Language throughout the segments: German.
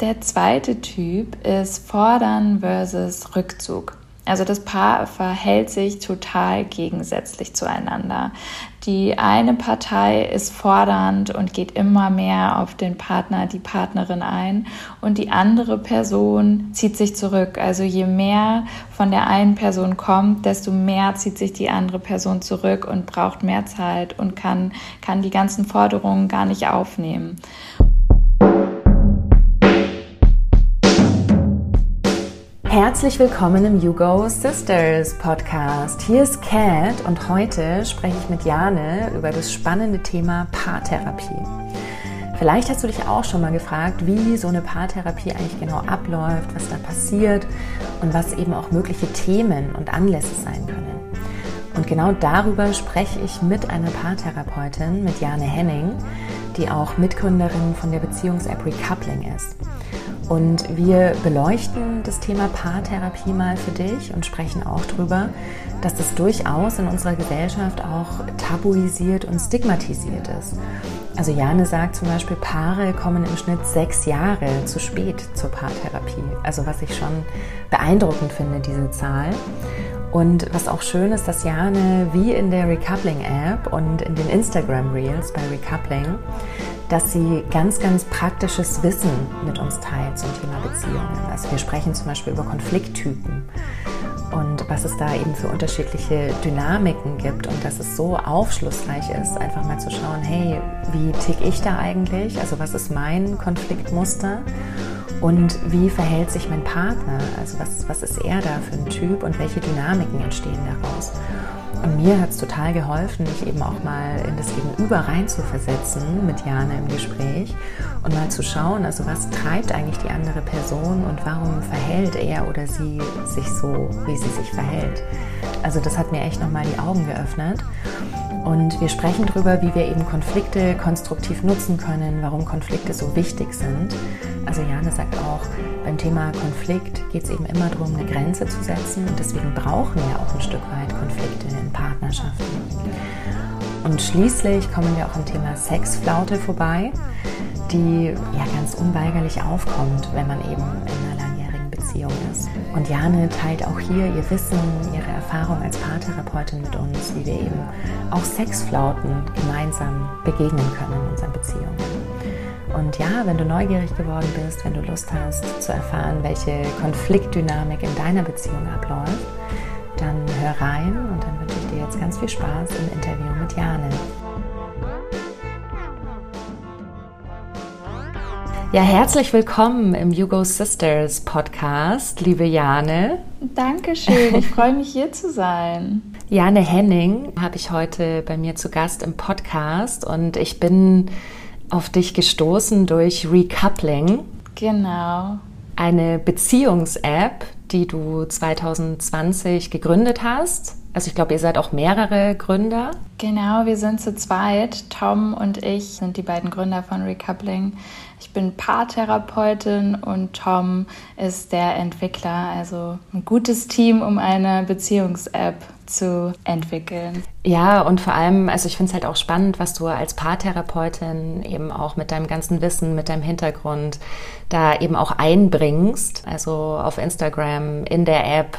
Der zweite Typ ist Fordern versus Rückzug. Also das Paar verhält sich total gegensätzlich zueinander. Die eine Partei ist fordernd und geht immer mehr auf den Partner, die Partnerin ein und die andere Person zieht sich zurück. Also je mehr von der einen Person kommt, desto mehr zieht sich die andere Person zurück und braucht mehr Zeit und kann, kann die ganzen Forderungen gar nicht aufnehmen. Herzlich willkommen im You Go Sisters Podcast. Hier ist Kat und heute spreche ich mit Jane über das spannende Thema Paartherapie. Vielleicht hast du dich auch schon mal gefragt, wie so eine Paartherapie eigentlich genau abläuft, was da passiert und was eben auch mögliche Themen und Anlässe sein können. Und genau darüber spreche ich mit einer Paartherapeutin, mit Jane Henning, die auch Mitgründerin von der Beziehungs-App Recoupling ist. Und wir beleuchten das Thema Paartherapie mal für dich und sprechen auch darüber, dass das durchaus in unserer Gesellschaft auch tabuisiert und stigmatisiert ist. Also Jane sagt zum Beispiel, Paare kommen im Schnitt sechs Jahre zu spät zur Paartherapie. Also was ich schon beeindruckend finde, diese Zahl. Und was auch schön ist, dass Jane wie in der Recoupling App und in den Instagram Reels bei Recoupling dass sie ganz, ganz praktisches Wissen mit uns teilt zum Thema Beziehungen. Also wir sprechen zum Beispiel über Konflikttypen und was es da eben für unterschiedliche Dynamiken gibt und dass es so aufschlussreich ist, einfach mal zu schauen, hey, wie tick ich da eigentlich? Also was ist mein Konfliktmuster? Und wie verhält sich mein Partner? Also was, was ist er da für ein Typ und welche Dynamiken entstehen daraus? Und mir hat es total geholfen, mich eben auch mal in das Gegenüber reinzuversetzen mit Jana im Gespräch und mal zu schauen, also was treibt eigentlich die andere Person und warum verhält er oder sie sich so, wie sie sich verhält. Also das hat mir echt nochmal die Augen geöffnet. Und wir sprechen darüber, wie wir eben Konflikte konstruktiv nutzen können, warum Konflikte so wichtig sind. Also Jane sagt auch, beim Thema Konflikt geht es eben immer darum, eine Grenze zu setzen. Und deswegen brauchen wir auch ein Stück weit Konflikte in Partnerschaften. Und schließlich kommen wir auch am Thema Sexflaute vorbei, die ja ganz unweigerlich aufkommt, wenn man eben in einer Beziehung ist. Und Jane teilt auch hier ihr Wissen, ihre Erfahrung als Paartherapeutin mit uns, wie wir eben auch Sexflauten gemeinsam begegnen können in unseren Beziehungen. Und ja, wenn du neugierig geworden bist, wenn du Lust hast zu erfahren, welche Konfliktdynamik in deiner Beziehung abläuft, dann hör rein und dann wünsche ich dir jetzt ganz viel Spaß im Interview mit Jane. Ja, herzlich willkommen im You Go Sisters Podcast, liebe Jane. Dankeschön, ich freue mich hier zu sein. Jane Henning habe ich heute bei mir zu Gast im Podcast und ich bin auf dich gestoßen durch Recoupling. Genau. Eine Beziehungs-App, die du 2020 gegründet hast. Also ich glaube, ihr seid auch mehrere Gründer. Genau, wir sind zu zweit. Tom und ich sind die beiden Gründer von Recoupling. Ich bin Paartherapeutin und Tom ist der Entwickler. Also ein gutes Team, um eine Beziehungs-App zu entwickeln. Ja, und vor allem, also ich finde es halt auch spannend, was du als Paartherapeutin eben auch mit deinem ganzen Wissen, mit deinem Hintergrund da eben auch einbringst. Also auf Instagram, in der App.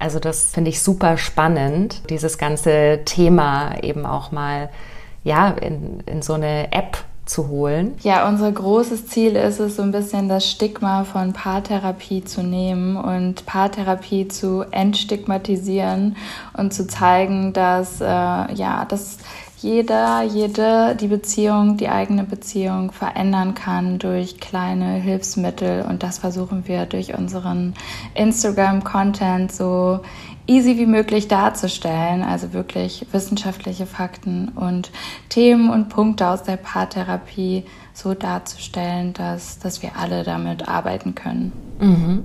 Also das finde ich super spannend, dieses ganze Thema eben auch mal ja, in, in so eine App zu holen? Ja, unser großes Ziel ist es, so ein bisschen das Stigma von Paartherapie zu nehmen und Paartherapie zu entstigmatisieren und zu zeigen, dass, äh, ja, dass jeder, jede die Beziehung, die eigene Beziehung verändern kann durch kleine Hilfsmittel. Und das versuchen wir durch unseren Instagram-Content so easy wie möglich darzustellen, also wirklich wissenschaftliche Fakten und Themen und Punkte aus der Paartherapie so darzustellen, dass, dass wir alle damit arbeiten können. Mhm.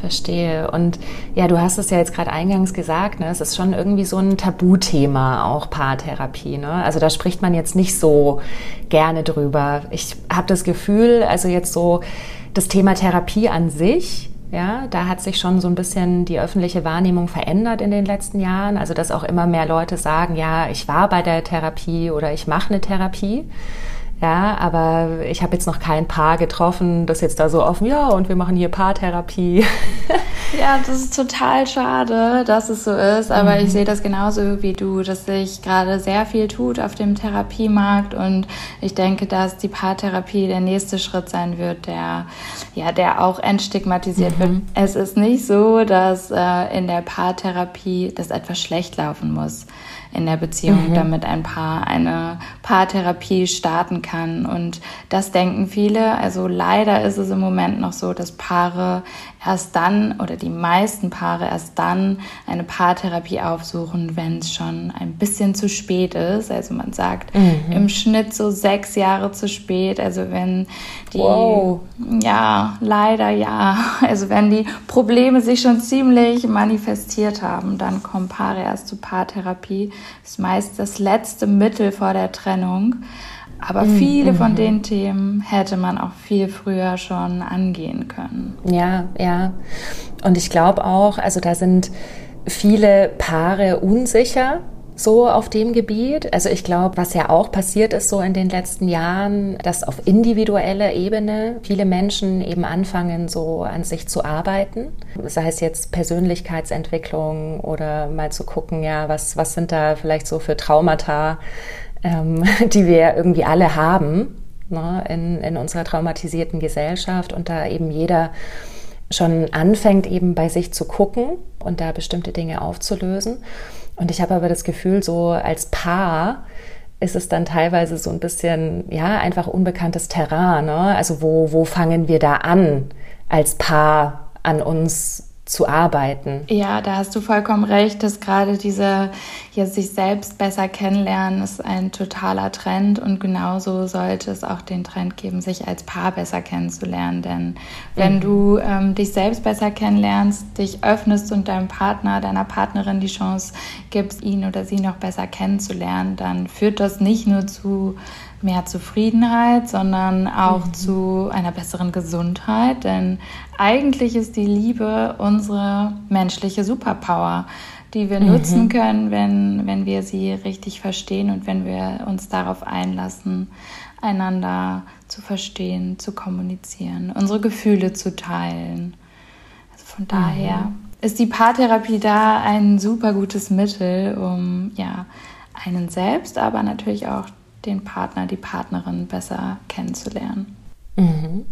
Verstehe. Und ja, du hast es ja jetzt gerade eingangs gesagt, ne? es ist schon irgendwie so ein Tabuthema, auch Paartherapie. Ne? Also da spricht man jetzt nicht so gerne drüber. Ich habe das Gefühl, also jetzt so das Thema Therapie an sich, ja, da hat sich schon so ein bisschen die öffentliche Wahrnehmung verändert in den letzten Jahren. Also, dass auch immer mehr Leute sagen, ja, ich war bei der Therapie oder ich mache eine Therapie. Ja, aber ich habe jetzt noch kein Paar getroffen, das jetzt da so offen, ja, und wir machen hier Paartherapie. Ja, das ist total schade, dass es so ist, aber mhm. ich sehe das genauso wie du, dass sich gerade sehr viel tut auf dem Therapiemarkt und ich denke, dass die Paartherapie der nächste Schritt sein wird, der ja, der auch entstigmatisiert mhm. wird. Es ist nicht so, dass äh, in der Paartherapie das etwas schlecht laufen muss in der Beziehung, mhm. damit ein Paar eine Paartherapie starten kann. Und das denken viele. Also leider ist es im Moment noch so, dass Paare erst dann oder die meisten Paare erst dann eine Paartherapie aufsuchen, wenn es schon ein bisschen zu spät ist. Also man sagt mhm. im Schnitt so sechs Jahre zu spät. Also wenn die, wow. ja, leider ja. Also wenn die Probleme sich schon ziemlich manifestiert haben, dann kommen Paare erst zur Paartherapie. Das ist meist das letzte Mittel vor der Trennung. Aber mhm, viele mhm. von den Themen hätte man auch viel früher schon angehen können. Ja, ja. Und ich glaube auch, also da sind viele Paare unsicher so auf dem Gebiet. Also ich glaube, was ja auch passiert ist so in den letzten Jahren, dass auf individueller Ebene viele Menschen eben anfangen, so an sich zu arbeiten. Sei es jetzt Persönlichkeitsentwicklung oder mal zu gucken, ja, was, was sind da vielleicht so für Traumata, ähm, die wir irgendwie alle haben ne, in, in unserer traumatisierten Gesellschaft und da eben jeder schon anfängt, eben bei sich zu gucken und da bestimmte Dinge aufzulösen. Und ich habe aber das Gefühl, so als Paar ist es dann teilweise so ein bisschen, ja, einfach unbekanntes Terrain. Ne? Also wo, wo fangen wir da an, als Paar an uns zu arbeiten. Ja, da hast du vollkommen recht, dass gerade diese ja, sich selbst besser kennenlernen ist ein totaler Trend und genauso sollte es auch den Trend geben, sich als Paar besser kennenzulernen. Denn wenn mhm. du ähm, dich selbst besser kennenlernst, dich öffnest und deinem Partner, deiner Partnerin die Chance gibst, ihn oder sie noch besser kennenzulernen, dann führt das nicht nur zu mehr Zufriedenheit, sondern auch mhm. zu einer besseren Gesundheit. Denn eigentlich ist die Liebe unsere menschliche Superpower, die wir mhm. nutzen können, wenn, wenn wir sie richtig verstehen und wenn wir uns darauf einlassen, einander zu verstehen, zu kommunizieren, unsere Gefühle zu teilen. Also von daher mhm. ist die Paartherapie da ein super gutes Mittel, um ja einen selbst, aber natürlich auch den Partner, die Partnerin besser kennenzulernen. Mhm.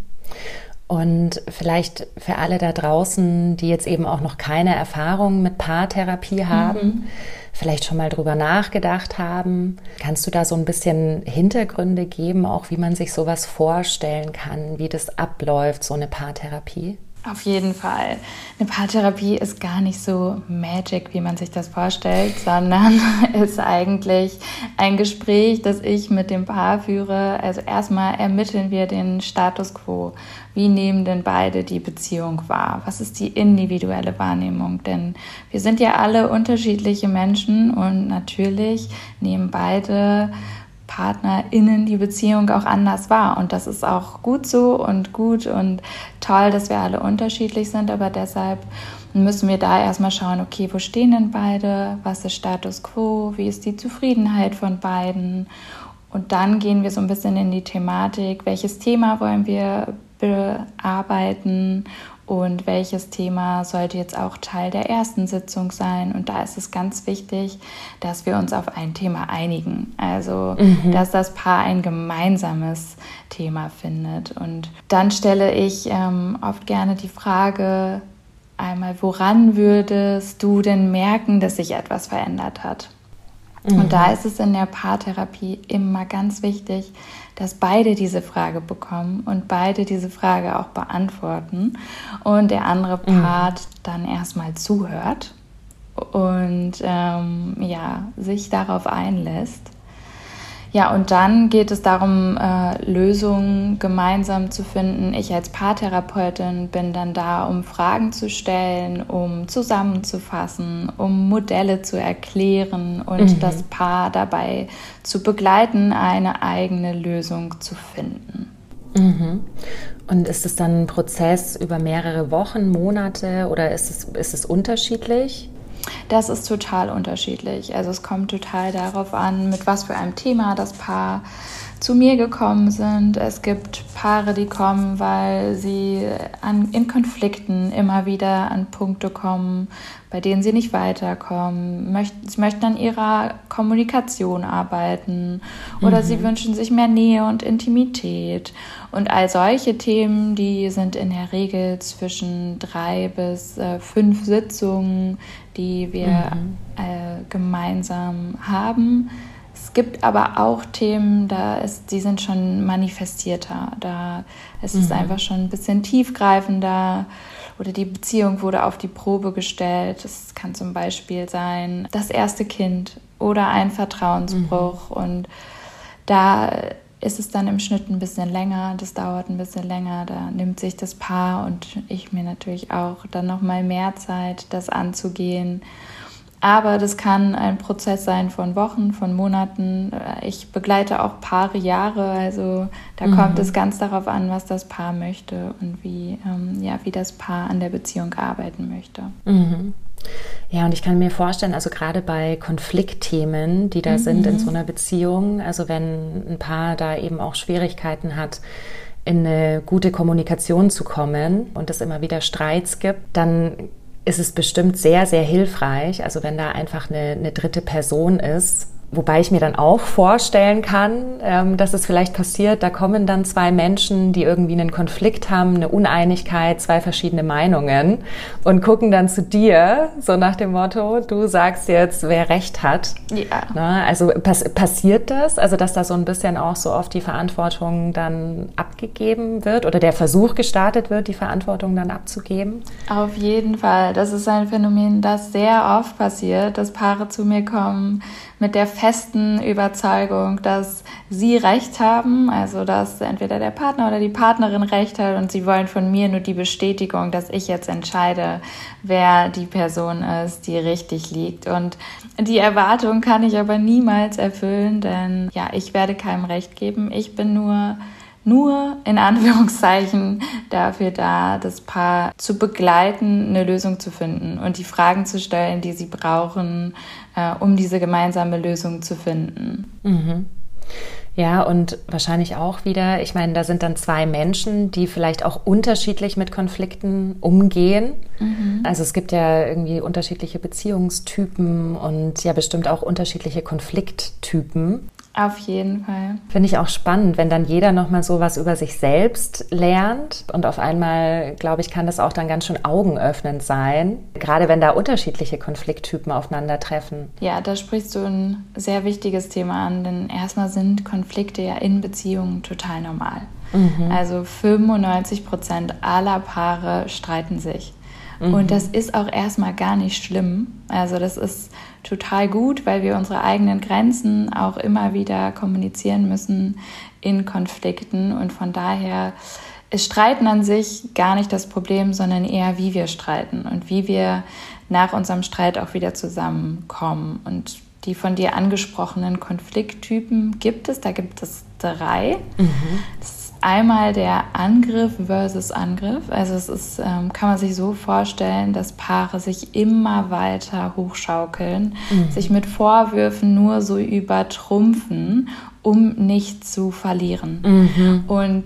Und vielleicht für alle da draußen, die jetzt eben auch noch keine Erfahrung mit Paartherapie haben, mhm. vielleicht schon mal drüber nachgedacht haben, kannst du da so ein bisschen Hintergründe geben, auch wie man sich sowas vorstellen kann, wie das abläuft, so eine Paartherapie? Auf jeden Fall. Eine Paartherapie ist gar nicht so magic, wie man sich das vorstellt, sondern ist eigentlich ein Gespräch, das ich mit dem Paar führe. Also erstmal ermitteln wir den Status quo. Wie nehmen denn beide die Beziehung wahr? Was ist die individuelle Wahrnehmung? Denn wir sind ja alle unterschiedliche Menschen und natürlich nehmen beide PartnerInnen die Beziehung auch anders wahr. Und das ist auch gut so und gut und toll, dass wir alle unterschiedlich sind, aber deshalb müssen wir da erstmal schauen, okay, wo stehen denn beide? Was ist Status quo? Wie ist die Zufriedenheit von beiden? Und dann gehen wir so ein bisschen in die Thematik, welches Thema wollen wir bearbeiten und welches Thema sollte jetzt auch Teil der ersten Sitzung sein. Und da ist es ganz wichtig, dass wir uns auf ein Thema einigen. Also, mhm. dass das Paar ein gemeinsames Thema findet. Und dann stelle ich ähm, oft gerne die Frage, einmal, woran würdest du denn merken, dass sich etwas verändert hat? Mhm. Und da ist es in der Paartherapie immer ganz wichtig, dass beide diese Frage bekommen und beide diese Frage auch beantworten und der andere mhm. Part mhm. dann erstmal zuhört und ähm, ja, sich darauf einlässt ja, und dann geht es darum, äh, Lösungen gemeinsam zu finden. Ich als Paartherapeutin bin dann da, um Fragen zu stellen, um zusammenzufassen, um Modelle zu erklären und mhm. das Paar dabei zu begleiten, eine eigene Lösung zu finden. Mhm. Und ist es dann ein Prozess über mehrere Wochen, Monate oder ist es, ist es unterschiedlich? Das ist total unterschiedlich. Also es kommt total darauf an, mit was für einem Thema das Paar zu mir gekommen sind. Es gibt Paare, die kommen, weil sie an, in Konflikten immer wieder an Punkte kommen, bei denen sie nicht weiterkommen. Möchten, sie möchten an ihrer Kommunikation arbeiten oder mhm. sie wünschen sich mehr Nähe und Intimität. Und all solche Themen, die sind in der Regel zwischen drei bis äh, fünf Sitzungen, die wir mhm. äh, gemeinsam haben. Es gibt aber auch Themen, da ist, die sind schon manifestierter. Da ist es mhm. einfach schon ein bisschen tiefgreifender oder die Beziehung wurde auf die Probe gestellt. Das kann zum Beispiel sein das erste Kind oder ein Vertrauensbruch. Mhm. Und da ist es dann im Schnitt ein bisschen länger, das dauert ein bisschen länger, da nimmt sich das Paar und ich mir natürlich auch dann nochmal mehr Zeit, das anzugehen. Aber das kann ein Prozess sein von Wochen, von Monaten. Ich begleite auch Paare Jahre. Also da mhm. kommt es ganz darauf an, was das Paar möchte und wie, ähm, ja, wie das Paar an der Beziehung arbeiten möchte. Mhm. Ja, und ich kann mir vorstellen, also gerade bei Konfliktthemen, die da mhm. sind in so einer Beziehung, also wenn ein Paar da eben auch Schwierigkeiten hat, in eine gute Kommunikation zu kommen und es immer wieder Streits gibt, dann ist es bestimmt sehr, sehr hilfreich. Also wenn da einfach eine, eine dritte Person ist, Wobei ich mir dann auch vorstellen kann, ähm, dass es vielleicht passiert, da kommen dann zwei Menschen, die irgendwie einen Konflikt haben, eine Uneinigkeit, zwei verschiedene Meinungen und gucken dann zu dir, so nach dem Motto, du sagst jetzt, wer recht hat. Ja. Also pass passiert das, also dass da so ein bisschen auch so oft die Verantwortung dann abgegeben wird oder der Versuch gestartet wird, die Verantwortung dann abzugeben? Auf jeden Fall. Das ist ein Phänomen, das sehr oft passiert, dass Paare zu mir kommen mit der festen Überzeugung, dass sie Recht haben, also dass entweder der Partner oder die Partnerin Recht hat und sie wollen von mir nur die Bestätigung, dass ich jetzt entscheide, wer die Person ist, die richtig liegt. Und die Erwartung kann ich aber niemals erfüllen, denn ja, ich werde keinem Recht geben. Ich bin nur nur in Anführungszeichen dafür da, das Paar zu begleiten, eine Lösung zu finden und die Fragen zu stellen, die sie brauchen, äh, um diese gemeinsame Lösung zu finden. Mhm. Ja, und wahrscheinlich auch wieder, ich meine, da sind dann zwei Menschen, die vielleicht auch unterschiedlich mit Konflikten umgehen. Mhm. Also es gibt ja irgendwie unterschiedliche Beziehungstypen und ja bestimmt auch unterschiedliche Konflikttypen. Auf jeden Fall. Finde ich auch spannend, wenn dann jeder nochmal so was über sich selbst lernt. Und auf einmal, glaube ich, kann das auch dann ganz schön augenöffnend sein. Gerade wenn da unterschiedliche Konflikttypen aufeinandertreffen. Ja, da sprichst du ein sehr wichtiges Thema an, denn erstmal sind Konflikte ja in Beziehungen total normal. Mhm. Also 95 Prozent aller Paare streiten sich. Mhm. Und das ist auch erstmal gar nicht schlimm. Also das ist total gut, weil wir unsere eigenen Grenzen auch immer wieder kommunizieren müssen in Konflikten. Und von daher ist Streiten an sich gar nicht das Problem, sondern eher, wie wir streiten und wie wir nach unserem Streit auch wieder zusammenkommen. Und die von dir angesprochenen Konflikttypen gibt es. Da gibt es drei. Mhm. Das einmal der Angriff versus Angriff. Also es ist, ähm, kann man sich so vorstellen, dass Paare sich immer weiter hochschaukeln, mhm. sich mit Vorwürfen nur so übertrumpfen, um nicht zu verlieren. Mhm. Und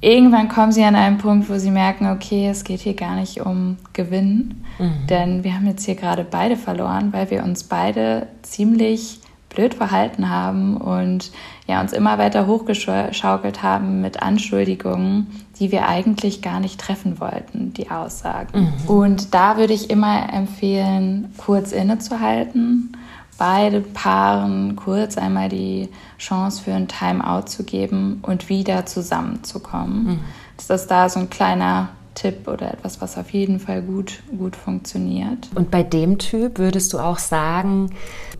irgendwann kommen sie an einen Punkt, wo sie merken, okay, es geht hier gar nicht um Gewinn, mhm. denn wir haben jetzt hier gerade beide verloren, weil wir uns beide ziemlich blöd verhalten haben und ja, uns immer weiter hochgeschaukelt haben mit Anschuldigungen, die wir eigentlich gar nicht treffen wollten, die Aussagen. Mhm. Und da würde ich immer empfehlen, kurz innezuhalten, beide Paaren kurz einmal die Chance für ein Timeout zu geben und wieder zusammenzukommen. Mhm. Das ist da so ein kleiner Tipp oder etwas, was auf jeden Fall gut, gut funktioniert. Und bei dem Typ würdest du auch sagen,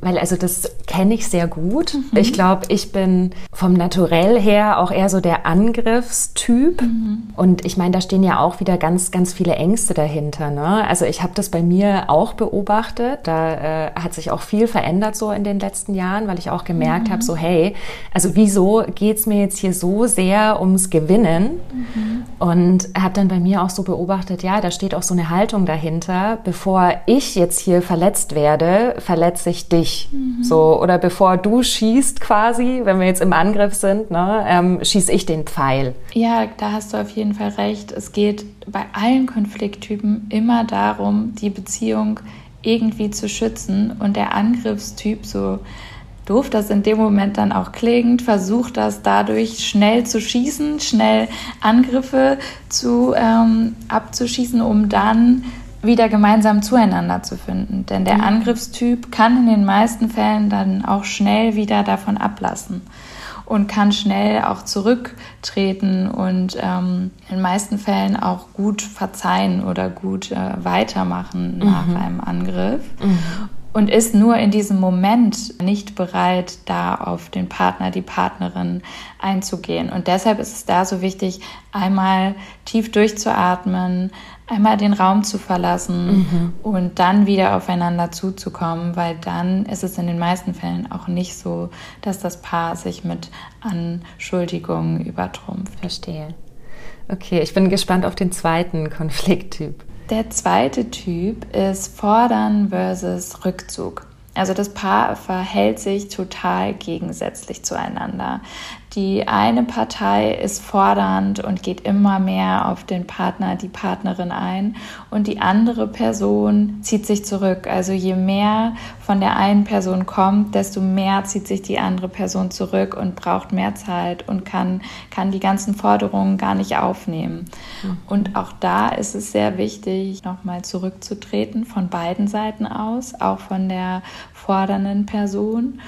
weil also das kenne ich sehr gut. Mhm. Ich glaube, ich bin vom Naturell her auch eher so der Angriffstyp. Mhm. Und ich meine, da stehen ja auch wieder ganz, ganz viele Ängste dahinter. Ne? Also ich habe das bei mir auch beobachtet. Da äh, hat sich auch viel verändert so in den letzten Jahren, weil ich auch gemerkt mhm. habe, so hey, also wieso geht es mir jetzt hier so sehr ums Gewinnen? Mhm. Und habe dann bei mir auch auch so beobachtet, ja, da steht auch so eine Haltung dahinter, bevor ich jetzt hier verletzt werde, verletze ich dich. Mhm. So, oder bevor du schießt quasi, wenn wir jetzt im Angriff sind, ne, ähm, schieße ich den Pfeil. Ja, da hast du auf jeden Fall recht. Es geht bei allen Konflikttypen immer darum, die Beziehung irgendwie zu schützen und der Angriffstyp so doof das in dem Moment dann auch klingt, versucht das dadurch schnell zu schießen, schnell Angriffe zu, ähm, abzuschießen, um dann wieder gemeinsam zueinander zu finden. Denn der mhm. Angriffstyp kann in den meisten Fällen dann auch schnell wieder davon ablassen und kann schnell auch zurücktreten und ähm, in den meisten Fällen auch gut verzeihen oder gut äh, weitermachen nach mhm. einem Angriff. Mhm und ist nur in diesem Moment nicht bereit, da auf den Partner, die Partnerin einzugehen. Und deshalb ist es da so wichtig, einmal tief durchzuatmen, einmal den Raum zu verlassen mhm. und dann wieder aufeinander zuzukommen, weil dann ist es in den meisten Fällen auch nicht so, dass das Paar sich mit Anschuldigungen übertrumpft. Verstehe. Okay, ich bin gespannt auf den zweiten Konflikttyp. Der zweite Typ ist Fordern versus Rückzug. Also das Paar verhält sich total gegensätzlich zueinander. Die eine Partei ist fordernd und geht immer mehr auf den Partner, die Partnerin ein und die andere Person zieht sich zurück. Also je mehr von der einen Person kommt, desto mehr zieht sich die andere Person zurück und braucht mehr Zeit und kann, kann die ganzen Forderungen gar nicht aufnehmen. Mhm. Und auch da ist es sehr wichtig, nochmal zurückzutreten von beiden Seiten aus, auch von der fordernden Person.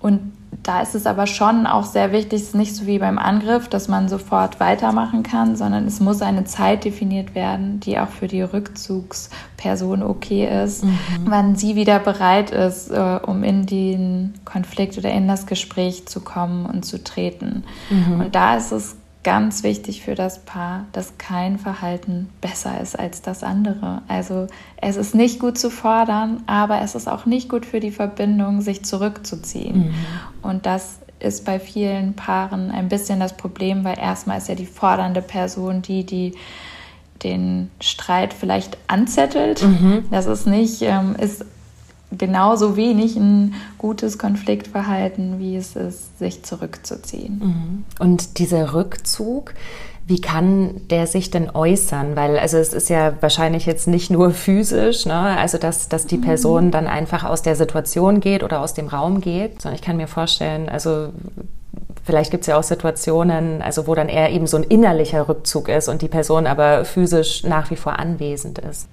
Und da ist es aber schon auch sehr wichtig, es ist nicht so wie beim Angriff, dass man sofort weitermachen kann, sondern es muss eine Zeit definiert werden, die auch für die Rückzugsperson okay ist, mhm. wann sie wieder bereit ist, äh, um in den Konflikt oder in das Gespräch zu kommen und zu treten. Mhm. Und da ist es ganz wichtig für das Paar, dass kein Verhalten besser ist als das andere. Also es ist nicht gut zu fordern, aber es ist auch nicht gut für die Verbindung, sich zurückzuziehen. Mhm. Und das ist bei vielen Paaren ein bisschen das Problem, weil erstmal ist ja die fordernde Person die, die den Streit vielleicht anzettelt. Mhm. Das ist nicht, ähm, ist genauso wenig ein gutes Konfliktverhalten, wie es ist, sich zurückzuziehen. Mhm. Und dieser Rückzug, wie kann der sich denn äußern? Weil, also es ist ja wahrscheinlich jetzt nicht nur physisch, ne? also dass, dass die mhm. Person dann einfach aus der Situation geht oder aus dem Raum geht, sondern ich kann mir vorstellen, also Vielleicht gibt es ja auch Situationen, also wo dann eher eben so ein innerlicher Rückzug ist und die Person aber physisch nach wie vor anwesend ist.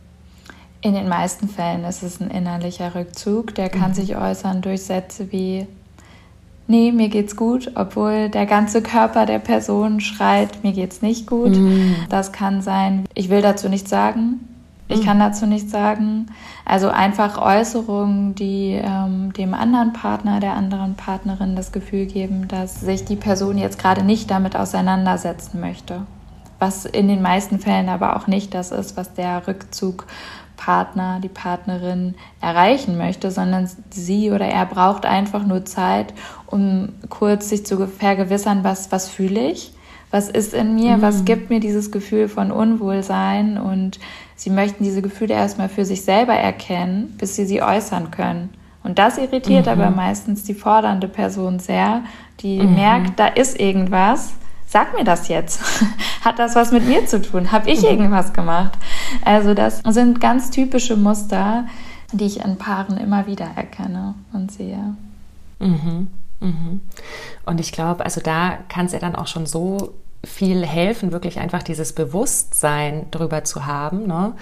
In den meisten Fällen ist es ein innerlicher Rückzug, der kann mhm. sich äußern durch Sätze wie Nee, mir geht's gut, obwohl der ganze Körper der Person schreit, mir geht's nicht gut. Mhm. Das kann sein, ich will dazu nichts sagen, ich mhm. kann dazu nichts sagen. Also einfach Äußerungen, die ähm, dem anderen Partner, der anderen Partnerin das Gefühl geben, dass sich die Person jetzt gerade nicht damit auseinandersetzen möchte. Was in den meisten Fällen aber auch nicht das ist, was der Rückzug Partner, die Partnerin erreichen möchte, sondern sie oder er braucht einfach nur Zeit, um kurz sich zu vergewissern, was, was fühle ich, was ist in mir, mhm. was gibt mir dieses Gefühl von Unwohlsein und sie möchten diese Gefühle erstmal für sich selber erkennen, bis sie sie äußern können. Und das irritiert mhm. aber meistens die fordernde Person sehr, die mhm. merkt, da ist irgendwas sag mir das jetzt. Hat das was mit mir zu tun? Habe ich mhm. irgendwas gemacht? Also das sind ganz typische Muster, die ich in Paaren immer wieder erkenne und sehe. Mhm. Mhm. Und ich glaube, also da kann es ja dann auch schon so viel helfen, wirklich einfach dieses Bewusstsein drüber zu haben. Ne?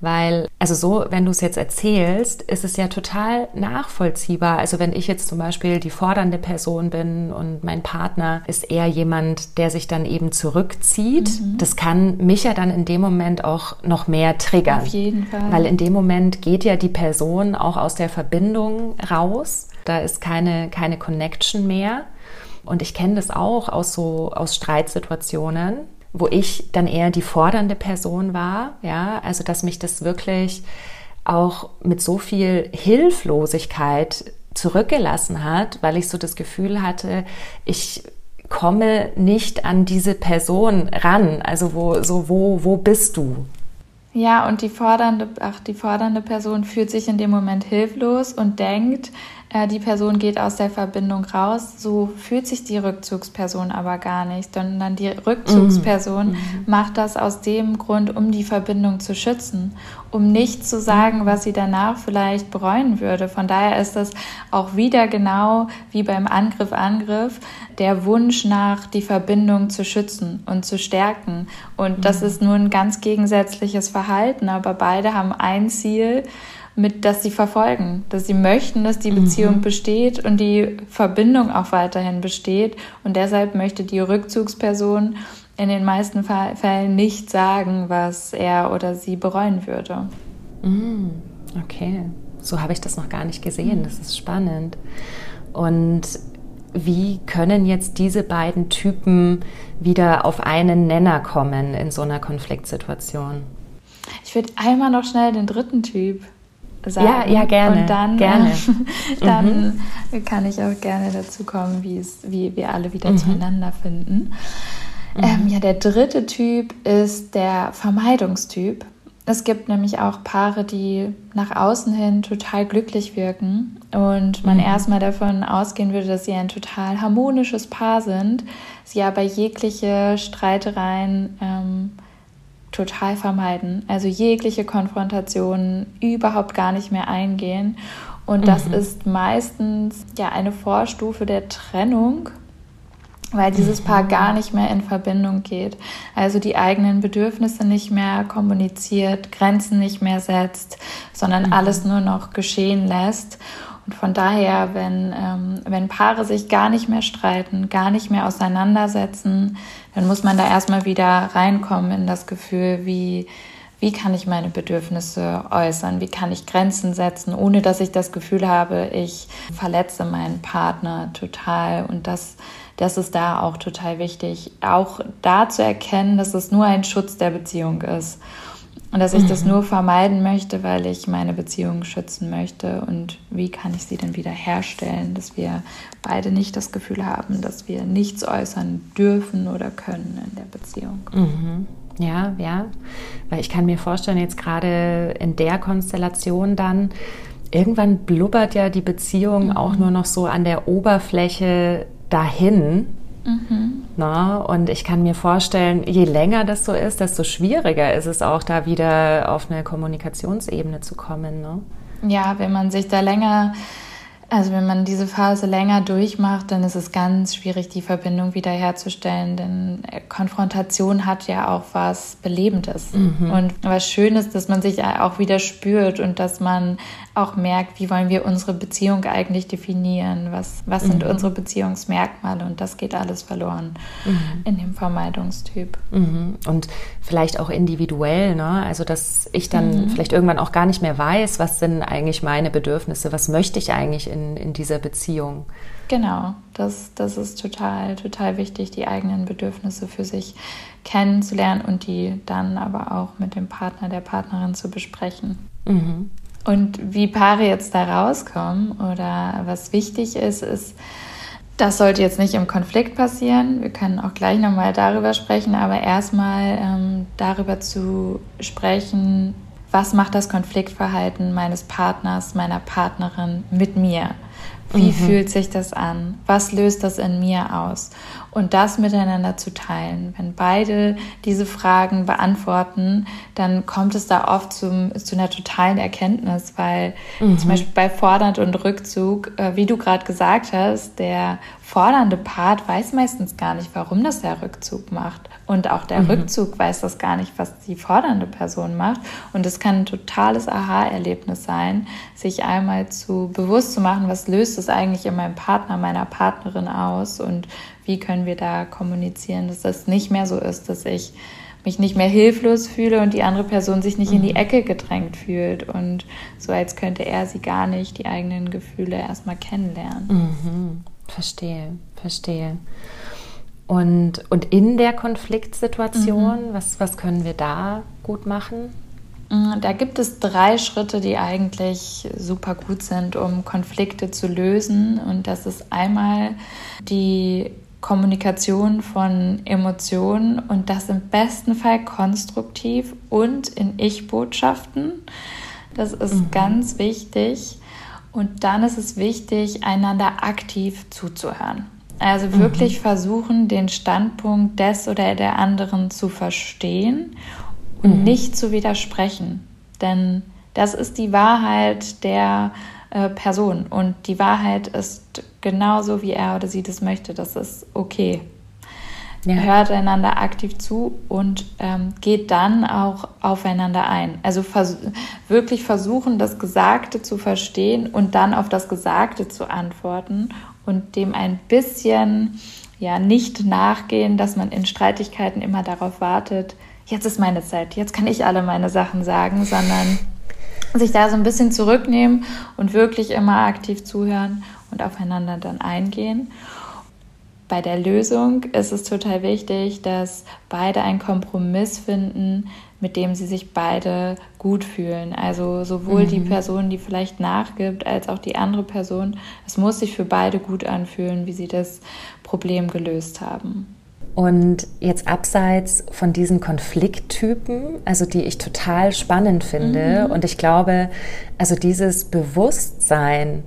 Weil, also so, wenn du es jetzt erzählst, ist es ja total nachvollziehbar. Also wenn ich jetzt zum Beispiel die fordernde Person bin und mein Partner ist eher jemand, der sich dann eben zurückzieht, mhm. das kann mich ja dann in dem Moment auch noch mehr triggern. Auf jeden Fall. Weil in dem Moment geht ja die Person auch aus der Verbindung raus. Da ist keine, keine Connection mehr. Und ich kenne das auch aus so, aus Streitsituationen wo ich dann eher die fordernde Person war, ja, also dass mich das wirklich auch mit so viel Hilflosigkeit zurückgelassen hat, weil ich so das Gefühl hatte, ich komme nicht an diese Person ran. Also wo, so, wo, wo bist du? Ja, und die fordernde, ach, die fordernde Person fühlt sich in dem Moment hilflos und denkt, die Person geht aus der Verbindung raus. So fühlt sich die Rückzugsperson aber gar nicht, sondern die Rückzugsperson mhm. macht das aus dem Grund, um die Verbindung zu schützen, um nicht zu sagen, was sie danach vielleicht bereuen würde. Von daher ist das auch wieder genau wie beim Angriff, Angriff, der Wunsch nach, die Verbindung zu schützen und zu stärken. Und das mhm. ist nur ein ganz gegensätzliches Verhalten, aber beide haben ein Ziel mit, dass sie verfolgen, dass sie möchten, dass die Beziehung mhm. besteht und die Verbindung auch weiterhin besteht. Und deshalb möchte die Rückzugsperson in den meisten Fällen nicht sagen, was er oder sie bereuen würde. Mhm. Okay, so habe ich das noch gar nicht gesehen. Das ist spannend. Und wie können jetzt diese beiden Typen wieder auf einen Nenner kommen in so einer Konfliktsituation? Ich würde einmal noch schnell den dritten Typ sagen. Ja, ja, gerne. Und dann, gerne. Äh, dann mhm. kann ich auch gerne dazu kommen, wie, es, wie wir alle wieder mhm. zueinander finden. Mhm. Ähm, ja, der dritte Typ ist der Vermeidungstyp. Es gibt nämlich auch Paare, die nach außen hin total glücklich wirken und man mhm. erstmal davon ausgehen würde, dass sie ein total harmonisches Paar sind, sie aber jegliche Streitereien ähm, total vermeiden. Also jegliche Konfrontationen überhaupt gar nicht mehr eingehen. Und das mhm. ist meistens ja eine Vorstufe der Trennung, weil dieses Paar mhm. gar nicht mehr in Verbindung geht. Also die eigenen Bedürfnisse nicht mehr kommuniziert, Grenzen nicht mehr setzt, sondern mhm. alles nur noch geschehen lässt. Und von daher, wenn, ähm, wenn Paare sich gar nicht mehr streiten, gar nicht mehr auseinandersetzen, dann muss man da erstmal wieder reinkommen in das Gefühl, wie, wie kann ich meine Bedürfnisse äußern, wie kann ich Grenzen setzen, ohne dass ich das Gefühl habe, ich verletze meinen Partner total. Und das, das ist da auch total wichtig, auch da zu erkennen, dass es nur ein Schutz der Beziehung ist. Und dass ich mhm. das nur vermeiden möchte, weil ich meine Beziehung schützen möchte. Und wie kann ich sie denn wieder herstellen, dass wir beide nicht das Gefühl haben, dass wir nichts äußern dürfen oder können in der Beziehung. Mhm. Ja, ja. Weil ich kann mir vorstellen, jetzt gerade in der Konstellation dann, irgendwann blubbert ja die Beziehung mhm. auch nur noch so an der Oberfläche dahin. Mhm. Na, und ich kann mir vorstellen, je länger das so ist, desto schwieriger ist es auch, da wieder auf eine Kommunikationsebene zu kommen. Ne? Ja, wenn man sich da länger also wenn man diese Phase länger durchmacht, dann ist es ganz schwierig, die Verbindung wiederherzustellen, denn Konfrontation hat ja auch was Belebendes mhm. und was Schönes, dass man sich auch wieder spürt und dass man auch merkt, wie wollen wir unsere Beziehung eigentlich definieren, was, was sind mhm. unsere Beziehungsmerkmale und das geht alles verloren mhm. in dem Vermeidungstyp. Mhm. Und vielleicht auch individuell, ne? also dass ich dann mhm. vielleicht irgendwann auch gar nicht mehr weiß, was sind eigentlich meine Bedürfnisse, was möchte ich eigentlich in, in dieser Beziehung. Genau, das, das ist total, total wichtig, die eigenen Bedürfnisse für sich kennenzulernen und die dann aber auch mit dem Partner, der Partnerin zu besprechen. Mhm. Und wie Paare jetzt da rauskommen oder was wichtig ist, ist, das sollte jetzt nicht im Konflikt passieren. Wir können auch gleich nochmal darüber sprechen, aber erstmal ähm, darüber zu sprechen, was macht das Konfliktverhalten meines Partners, meiner Partnerin mit mir? Wie mhm. fühlt sich das an? Was löst das in mir aus? Und das miteinander zu teilen. Wenn beide diese Fragen beantworten, dann kommt es da oft zum, zu einer totalen Erkenntnis, weil mhm. zum Beispiel bei Fordernd und Rückzug, äh, wie du gerade gesagt hast, der fordernde Part weiß meistens gar nicht, warum das der Rückzug macht. Und auch der mhm. Rückzug weiß das gar nicht, was die fordernde Person macht. Und es kann ein totales Aha-Erlebnis sein, sich einmal zu bewusst zu machen, was löst es eigentlich in meinem Partner, meiner Partnerin aus und wie können wir da kommunizieren, dass das nicht mehr so ist, dass ich mich nicht mehr hilflos fühle und die andere Person sich nicht mhm. in die mhm. Ecke gedrängt fühlt und so als könnte er sie gar nicht die eigenen Gefühle erstmal kennenlernen. Mhm. Verstehe, verstehe. Und, und in der Konfliktsituation, mhm. was, was können wir da gut machen? Mm, da gibt es drei Schritte, die eigentlich super gut sind, um Konflikte zu lösen. Und das ist einmal die Kommunikation von Emotionen und das im besten Fall konstruktiv und in Ich-Botschaften. Das ist mhm. ganz wichtig. Und dann ist es wichtig, einander aktiv zuzuhören. Also wirklich mhm. versuchen, den Standpunkt des oder der anderen zu verstehen und mhm. nicht zu widersprechen. Denn das ist die Wahrheit der äh, Person und die Wahrheit ist genauso, wie er oder sie das möchte. Das ist okay. Ja. Hört einander aktiv zu und ähm, geht dann auch aufeinander ein. Also vers wirklich versuchen, das Gesagte zu verstehen und dann auf das Gesagte zu antworten und dem ein bisschen ja nicht nachgehen, dass man in Streitigkeiten immer darauf wartet, jetzt ist meine Zeit, jetzt kann ich alle meine Sachen sagen, sondern sich da so ein bisschen zurücknehmen und wirklich immer aktiv zuhören und aufeinander dann eingehen. Bei der Lösung ist es total wichtig, dass beide einen Kompromiss finden, mit dem sie sich beide gut fühlen. Also sowohl mhm. die Person, die vielleicht nachgibt, als auch die andere Person. Es muss sich für beide gut anfühlen, wie sie das Problem gelöst haben. Und jetzt abseits von diesen Konflikttypen, also die ich total spannend finde, mhm. und ich glaube, also dieses Bewusstsein,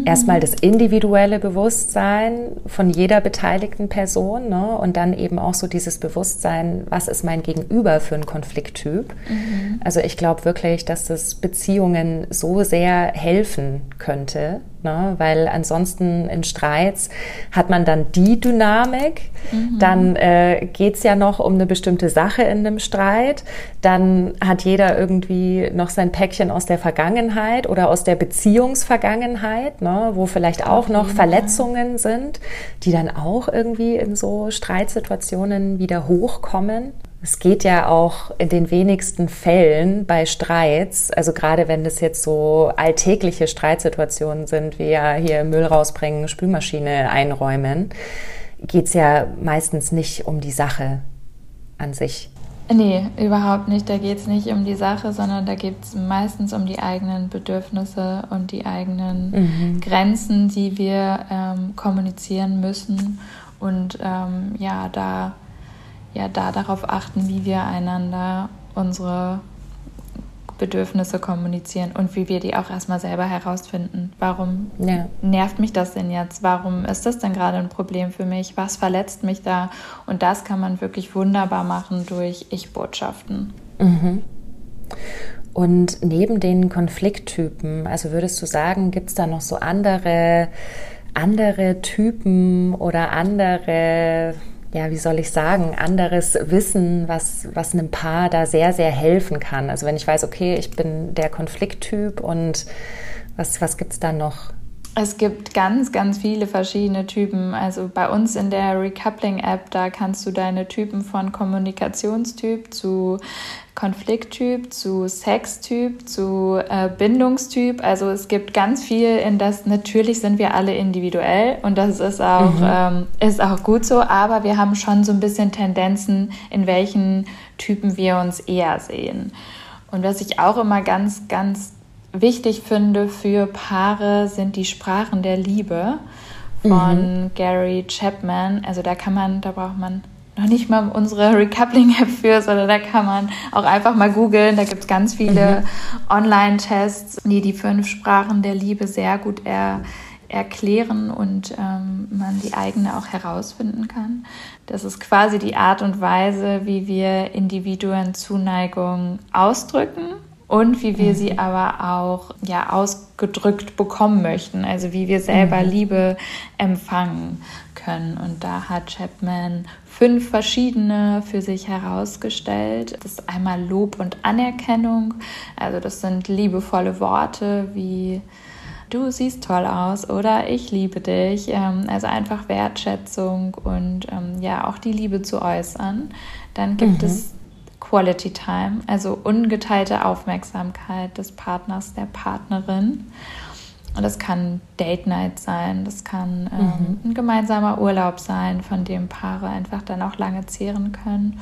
mhm. erstmal das individuelle Bewusstsein von jeder beteiligten Person ne, und dann eben auch so dieses Bewusstsein, was ist mein Gegenüber für ein Konflikttyp. Mhm. Also ich glaube wirklich, dass das Beziehungen so sehr helfen könnte, ne? weil ansonsten in Streits hat man dann die Dynamik, mhm. dann äh, geht es ja noch um eine bestimmte Sache in einem Streit, dann hat jeder irgendwie noch sein Päckchen aus der Vergangenheit oder aus der Beziehungsvergangenheit, ne? wo vielleicht auch noch Verletzungen sind, die dann auch irgendwie in so Streitsituationen wieder hochkommen. Es geht ja auch in den wenigsten Fällen bei Streits, also gerade wenn das jetzt so alltägliche Streitsituationen sind, wie ja hier Müll rausbringen, Spülmaschine einräumen, geht es ja meistens nicht um die Sache an sich. Nee, überhaupt nicht. Da geht es nicht um die Sache, sondern da geht es meistens um die eigenen Bedürfnisse und die eigenen mhm. Grenzen, die wir ähm, kommunizieren müssen. Und ähm, ja, da ja da darauf achten, wie wir einander unsere Bedürfnisse kommunizieren und wie wir die auch erstmal selber herausfinden. Warum ja. nervt mich das denn jetzt? Warum ist das denn gerade ein Problem für mich? Was verletzt mich da? Und das kann man wirklich wunderbar machen durch Ich-Botschaften. Mhm. Und neben den Konflikttypen, also würdest du sagen, gibt es da noch so andere, andere Typen oder andere ja, wie soll ich sagen, anderes Wissen, was, was einem Paar da sehr, sehr helfen kann. Also wenn ich weiß, okay, ich bin der Konflikttyp und was, was gibt es da noch? Es gibt ganz, ganz viele verschiedene Typen. Also bei uns in der Recoupling-App, da kannst du deine Typen von Kommunikationstyp zu Konflikttyp, zu Sextyp, zu äh, Bindungstyp. Also es gibt ganz viel in das, natürlich sind wir alle individuell und das ist auch, mhm. ähm, ist auch gut so, aber wir haben schon so ein bisschen Tendenzen, in welchen Typen wir uns eher sehen. Und was ich auch immer ganz, ganz wichtig finde für Paare, sind die Sprachen der Liebe von mhm. Gary Chapman. Also da kann man, da braucht man noch nicht mal unsere Recoupling-App für, sondern da kann man auch einfach mal googeln. Da gibt es ganz viele mhm. Online-Tests, die die fünf Sprachen der Liebe sehr gut er, erklären und ähm, man die eigene auch herausfinden kann. Das ist quasi die Art und Weise, wie wir Individuen Zuneigung ausdrücken und wie wir mhm. sie aber auch ja ausgedrückt bekommen möchten, also wie wir selber mhm. Liebe empfangen können. Und da hat Chapman fünf verschiedene für sich herausgestellt. Das ist einmal Lob und Anerkennung, also das sind liebevolle Worte wie du siehst toll aus oder ich liebe dich. Ähm, also einfach Wertschätzung und ähm, ja auch die Liebe zu äußern. Dann gibt mhm. es Quality Time, also ungeteilte Aufmerksamkeit des Partners, der Partnerin. Und das kann Date Night sein, das kann ähm, mhm. ein gemeinsamer Urlaub sein, von dem Paare einfach dann auch lange zehren können.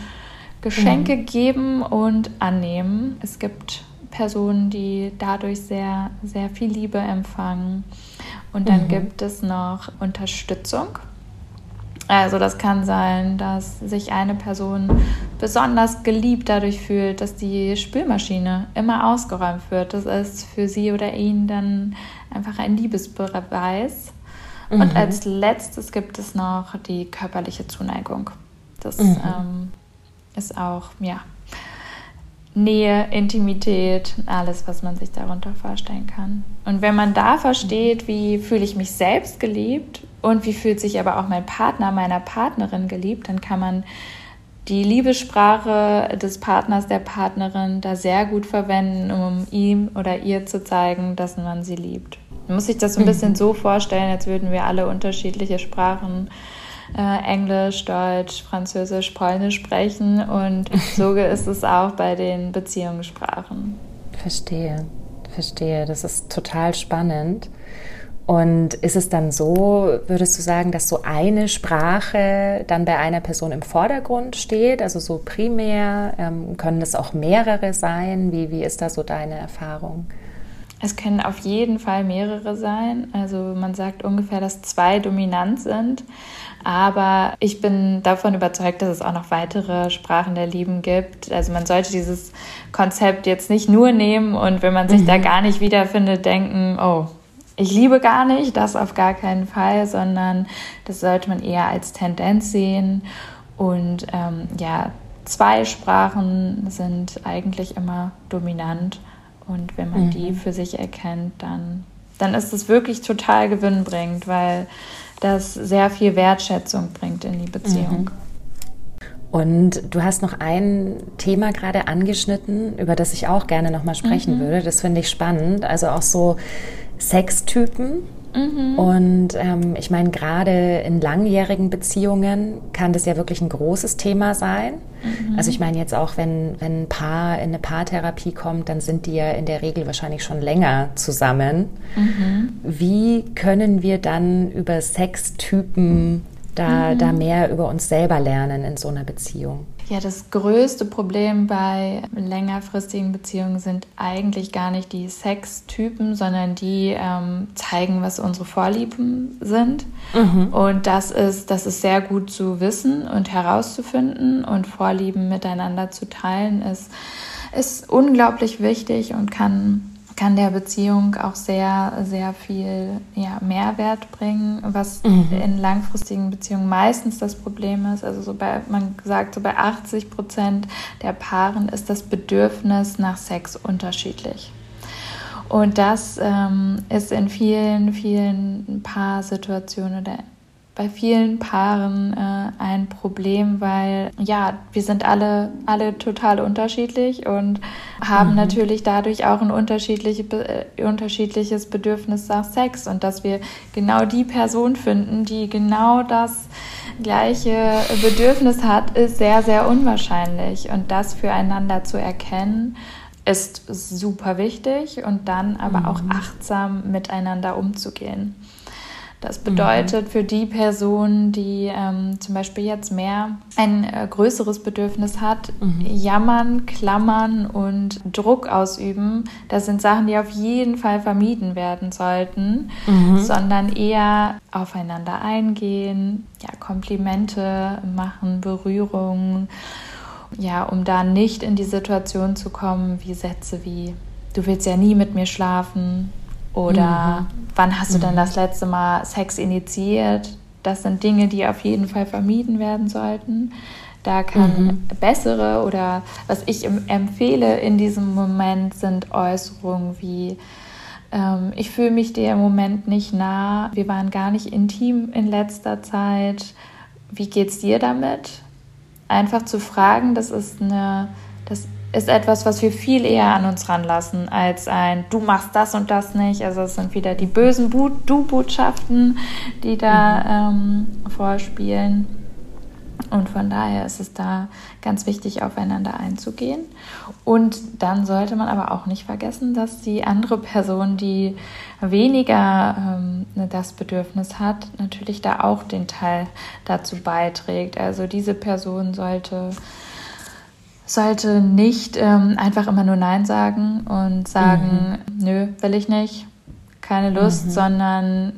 Geschenke mhm. geben und annehmen. Es gibt Personen, die dadurch sehr, sehr viel Liebe empfangen. Und dann mhm. gibt es noch Unterstützung. Also das kann sein, dass sich eine Person besonders geliebt dadurch fühlt, dass die Spülmaschine immer ausgeräumt wird. Das ist für sie oder ihn dann einfach ein Liebesbeweis. Mhm. Und als letztes gibt es noch die körperliche Zuneigung. Das mhm. ähm, ist auch, ja, Nähe, Intimität, alles, was man sich darunter vorstellen kann. Und wenn man da versteht, wie fühle ich mich selbst geliebt und wie fühlt sich aber auch mein Partner, meiner Partnerin geliebt, dann kann man die Liebessprache des Partners, der Partnerin da sehr gut verwenden, um ihm oder ihr zu zeigen, dass man sie liebt. Man muss sich das so ein bisschen mhm. so vorstellen, als würden wir alle unterschiedliche Sprachen äh, Englisch, Deutsch, Französisch, Polnisch sprechen. Und so ist es auch bei den Beziehungssprachen. Verstehe, verstehe. Das ist total spannend. Und ist es dann so, würdest du sagen, dass so eine Sprache dann bei einer Person im Vordergrund steht, also so primär? Ähm, können das auch mehrere sein? Wie, wie ist da so deine Erfahrung? Es können auf jeden Fall mehrere sein. Also man sagt ungefähr, dass zwei dominant sind. Aber ich bin davon überzeugt, dass es auch noch weitere Sprachen der Lieben gibt. Also man sollte dieses Konzept jetzt nicht nur nehmen und wenn man sich mhm. da gar nicht wiederfindet, denken, oh, ich liebe gar nicht, das auf gar keinen Fall, sondern das sollte man eher als Tendenz sehen. Und ähm, ja, zwei Sprachen sind eigentlich immer dominant. Und wenn man mhm. die für sich erkennt, dann, dann ist es wirklich total gewinnbringend, weil das sehr viel Wertschätzung bringt in die Beziehung. Mhm. Und du hast noch ein Thema gerade angeschnitten, über das ich auch gerne nochmal sprechen mhm. würde. Das finde ich spannend. Also auch so Sextypen. Mhm. Und ähm, ich meine, gerade in langjährigen Beziehungen kann das ja wirklich ein großes Thema sein. Mhm. Also ich meine jetzt auch, wenn, wenn ein Paar in eine Paartherapie kommt, dann sind die ja in der Regel wahrscheinlich schon länger zusammen. Mhm. Wie können wir dann über Sextypen da, da mhm. mehr über uns selber lernen in so einer Beziehung? Ja, das größte Problem bei längerfristigen Beziehungen sind eigentlich gar nicht die Sextypen, sondern die ähm, zeigen, was unsere Vorlieben sind. Mhm. Und das ist, das ist sehr gut zu wissen und herauszufinden und Vorlieben miteinander zu teilen, ist, ist unglaublich wichtig und kann kann der Beziehung auch sehr, sehr viel ja, Mehrwert bringen, was mhm. in langfristigen Beziehungen meistens das Problem ist. Also so bei, man sagt, so bei 80 Prozent der Paaren ist das Bedürfnis nach Sex unterschiedlich. Und das ähm, ist in vielen, vielen Paarsituationen oder bei vielen Paaren äh, ein Problem, weil ja, wir sind alle, alle total unterschiedlich und haben mhm. natürlich dadurch auch ein unterschiedliche, äh, unterschiedliches Bedürfnis nach Sex und dass wir genau die Person finden, die genau das gleiche Bedürfnis hat, ist sehr, sehr unwahrscheinlich und das füreinander zu erkennen ist super wichtig und dann aber mhm. auch achtsam miteinander umzugehen. Das bedeutet mhm. für die Person, die ähm, zum Beispiel jetzt mehr ein äh, größeres Bedürfnis hat, mhm. jammern, klammern und Druck ausüben, das sind Sachen, die auf jeden Fall vermieden werden sollten, mhm. sondern eher aufeinander eingehen, ja, Komplimente machen, Berührungen, ja, um da nicht in die Situation zu kommen, wie Sätze wie, du willst ja nie mit mir schlafen, oder mhm. wann hast du denn mhm. das letzte Mal Sex initiiert? Das sind Dinge, die auf jeden Fall vermieden werden sollten. Da kann mhm. bessere oder was ich empfehle in diesem Moment sind Äußerungen wie ähm, ich fühle mich dir im Moment nicht nah, wir waren gar nicht intim in letzter Zeit. Wie geht's dir damit? Einfach zu fragen, das ist eine, das ist etwas, was wir viel eher an uns ranlassen als ein Du machst das und das nicht. Also es sind wieder die bösen Du-Botschaften, die da mhm. ähm, vorspielen. Und von daher ist es da ganz wichtig, aufeinander einzugehen. Und dann sollte man aber auch nicht vergessen, dass die andere Person, die weniger ähm, das Bedürfnis hat, natürlich da auch den Teil dazu beiträgt. Also diese Person sollte sollte nicht ähm, einfach immer nur Nein sagen und sagen, mhm. nö, will ich nicht, keine Lust, mhm. sondern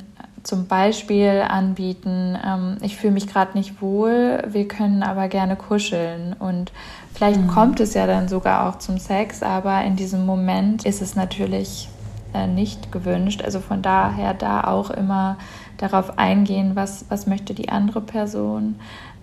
zum Beispiel anbieten, ähm, ich fühle mich gerade nicht wohl, wir können aber gerne kuscheln. Und vielleicht mhm. kommt es ja dann sogar auch zum Sex, aber in diesem Moment ist es natürlich äh, nicht gewünscht. Also von daher da auch immer darauf eingehen, was, was möchte die andere Person,